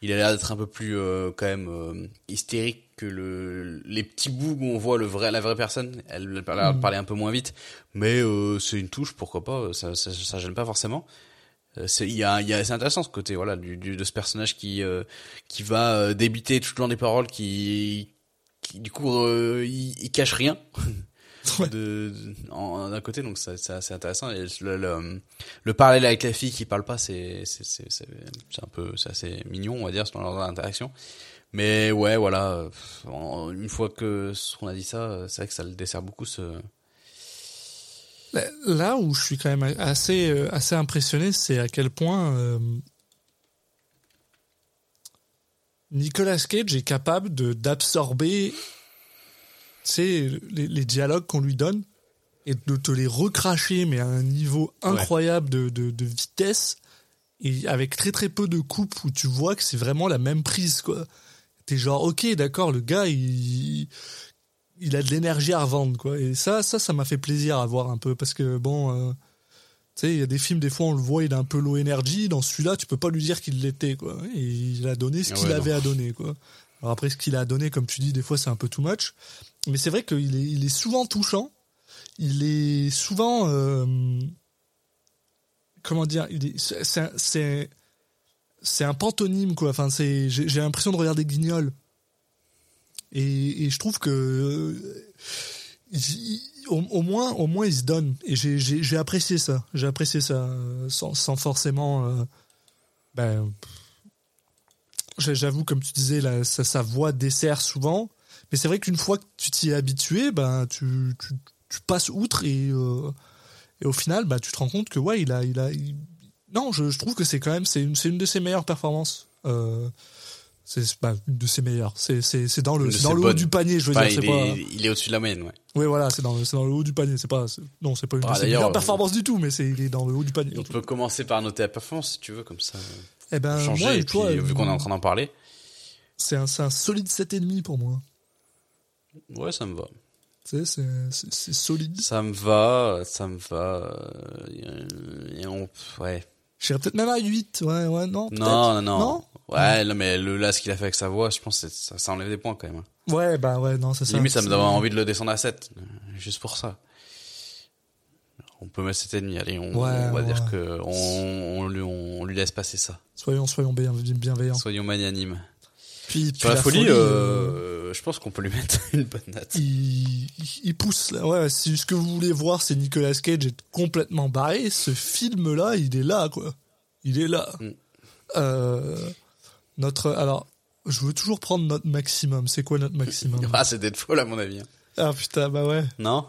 Il a l'air d'être un peu plus euh, quand même euh, hystérique que le les petits bouts où on voit le vrai la vraie personne. Elle, elle parlait, Mm. parlait un peu moins vite, mais euh, c'est une touche, pourquoi pas. Ça, ça, ça gêne pas forcément. Euh, c'est il y a, y a c'est intéressant ce côté voilà du, du de ce personnage qui euh, qui va débiter tout le long des paroles qui qui du coup euh, il, il cache rien Ouais. de, d'un côté donc ça c'est assez intéressant et le, le, le parallèle avec la fille qui parle pas c'est c'est c'est c'est c'est un peu c'est assez mignon on va dire dans leur interaction mais ouais voilà euh, une fois que on a dit ça c'est vrai que ça le dessert beaucoup ce Là- Là où je suis quand même assez, euh, assez impressionné, c'est à quel point euh, Nicolas Cage est capable de d'absorber les, les dialogues qu'on lui donne et de te les recracher, mais à un niveau incroyable de, de, de vitesse et avec très très peu de coupes où tu vois que c'est vraiment la même prise, quoi. T'es genre, ok, d'accord, le gars, il, il a de l'énergie à revendre, quoi. Et ça, ça, ça m'a fait plaisir à voir un peu parce que bon, euh, tu sais, il y a des films, des fois, on le voit, il a un peu low energy. Dans celui-là, tu peux pas lui dire qu'il l'était, quoi. Et il a donné ce Ah qu'il ouais, avait non. à donner, quoi. Alors après, ce qu'il a donné, comme tu dis, des fois, c'est un peu too much. Mais c'est vrai qu'il est, il est souvent touchant. Il est souvent, euh, comment dire, il est, c'est, c'est, un- pantonyme, quoi. Enfin, c'est, j'ai, l'impression de regarder Guignol. Et, et je trouve que euh, au, moins, au moins, il se donne. Et j'ai, apprécié ça. J'ai apprécié ça euh, sans, sans forcément. euh, ben, j'avoue, comme tu disais, la, sa, voix dessert souvent. Mais c'est vrai qu'une fois que tu t'y es habitué, ben, tu, tu, passes outre et, et au final, bah, tu te rends compte que ouais, il a, il a, non, je, je trouve que c'est quand même, c'est une, une de ses meilleures performances. Euh, c'est bah, une de ses meilleures. C'est, dans le, dans le haut du panier, je veux Enfin, dire. Il, pas. est, il est au-dessus de la moyenne ouais Oui, voilà, c'est dans, dans le haut du panier. C'est pas, non, c'est pas une Ah, de ses meilleures performances du tout, mais c'est, il est dans le haut du panier. on peut commencer par noter la performance si tu veux comme ça Eh ben, changer et puis vu qu'on est en train d'en parler c'est un, un solide 7,5 pour moi. ouais ça me va Tu sais, c'est solide. Ça me va, ça me va. euh, Et on, ouais. J'irais peut-être même à 8, ouais, ouais, non. Non, non, non. Non? Ouais, non, mais le, là, ce qu'il a fait avec sa voix, je pense que ça, ça enlève des points quand même. Ouais, bah ouais, non, c'est ça. Limite, ça me donne envie de le descendre à 7. euh, Juste pour ça. On peut mettre 7,5, allez, on, Ouais, on va ouais. dire que on, on, lui, on lui laisse passer ça. Soyons, soyons bien- bienveillants. Soyons magnanimes. Puis, la, folie, euh, euh, je pense qu'on peut lui mettre une bonne note. il, pousse là. Ouais, si ce que vous voulez voir, c'est Nicolas Cage est complètement barré, ce film-là, il est là, quoi. Il est là. Mm. Euh, notre, alors, je veux toujours prendre notre maximum. C'est quoi notre maximum? Ah, c'est Deadfall à mon avis. hein. Ah putain, bah ouais. Non?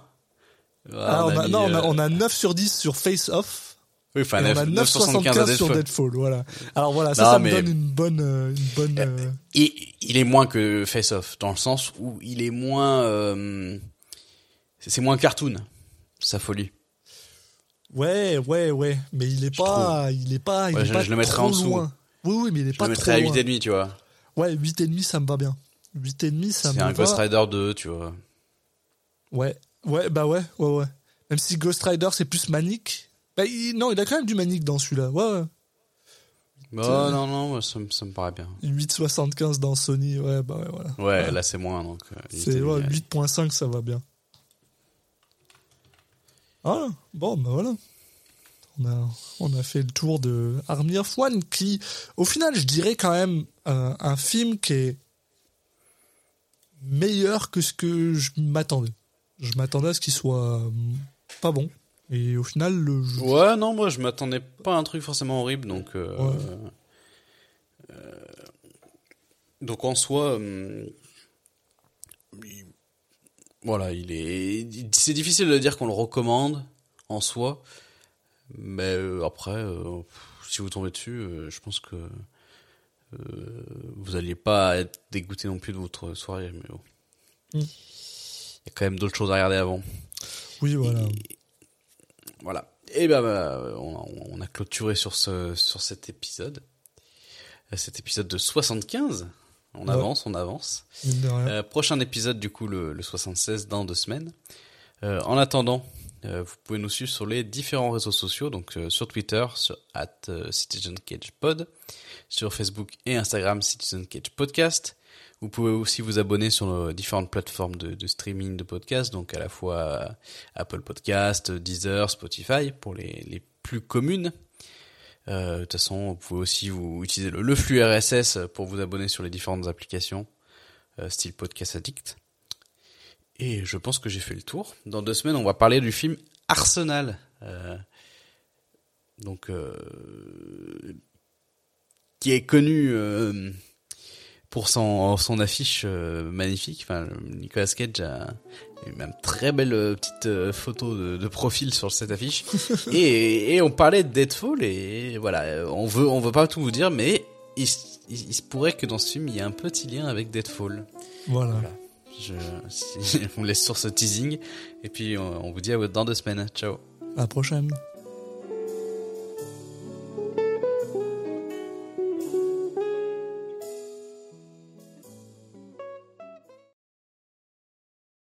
Ah, on a, mis, non, on a, euh, on a 9 sur 10 sur Face Off. Oui, enfin, et on a 9, 9,75 à 9,75 sur Deadfall. Voilà. Alors voilà, ça, Non, ça me donne une bonne, euh, une bonne. euh, Et il est moins que Face Off, dans le sens où il est moins... euh, c'est c'est moins cartoon, sa folie. Ouais, ouais, ouais, mais il est pas, il est pas, il Ouais, est je- pas je le mettrais trop en dessous. loin. Oui, oui, mais il est Je pas le trop mettrais à loin. 8,5, tu vois. Ouais, 8,5 ça me va bien. 8,5 ça me C'est va. un Ghost Rider 2, tu vois. Ouais, ouais, bah ouais, ouais, ouais. Même si Ghost Rider c'est plus manique. Bah, il- non, il a quand même du manique dans celui-là. Ouais, ouais. Oh, non, non, ça, me- ça me paraît bien. 8,75 dans Sony, ouais, bah ouais, voilà. Ouais, là, c'est moins, donc... euh, C'est ouais, 8.5, ça va bien. Ah, bon, bah voilà. On a, on a fait le tour de Army of One, qui, au final, je dirais quand même euh, un film qui est meilleur que ce que je m'attendais. Je m'attendais à ce qu'il soit euh, pas bon. Et au final, le jeu- Ouais, non, moi, je m'attendais pas à un truc forcément horrible, donc... euh, Ouais. euh, donc, en soi... hum, il- voilà, il est... C'est difficile de dire qu'on le recommande, en soi, mais euh, après, si vous tombez dessus, je pense que... vous alliez pas être dégoûté non plus de votre soirée, mais bon. Il y a quand même d'autres choses à regarder avant. oui, voilà. Et- voilà. Et ben, bah, on, a, on a clôturé sur ce sur cet épisode. Euh, Cet épisode de 75. On Ouais. avance, on avance. Euh, prochain épisode du coup le, le 76 dans deux semaines. Euh, en attendant, euh, vous pouvez nous suivre sur les différents réseaux sociaux, donc euh, sur Twitter, sur at euh, Citizen Cage Pod, sur Facebook et Instagram Citizen Cage Podcast. Vous pouvez aussi vous abonner sur nos différentes plateformes de, streaming de podcasts, donc à la fois euh, Apple Podcast, Deezer, Spotify pour les, les plus communes. Euh, de toute façon, vous pouvez aussi vous utiliser le, flux RSS pour vous abonner sur les différentes applications euh, style Podcast Addict. Et je pense que j'ai fait le tour. Dans deux semaines, on va parler du film Arsenal. Euh, donc, euh, qui est connu pour son, son affiche euh, magnifique. Enfin, Nicolas Cage a une même très belle euh, petite euh, photo de, de profil sur cette affiche. et, et on parlait de Deadfall et voilà, on veut on veut pas tout vous dire, mais il, s- il, il se pourrait que dans ce film il y ait un petit lien avec Deadfall. Voilà. Voilà. Je, si- on laisse sur ce teasing et puis on, on vous dit à dans deux semaines. Ciao. À la prochaine.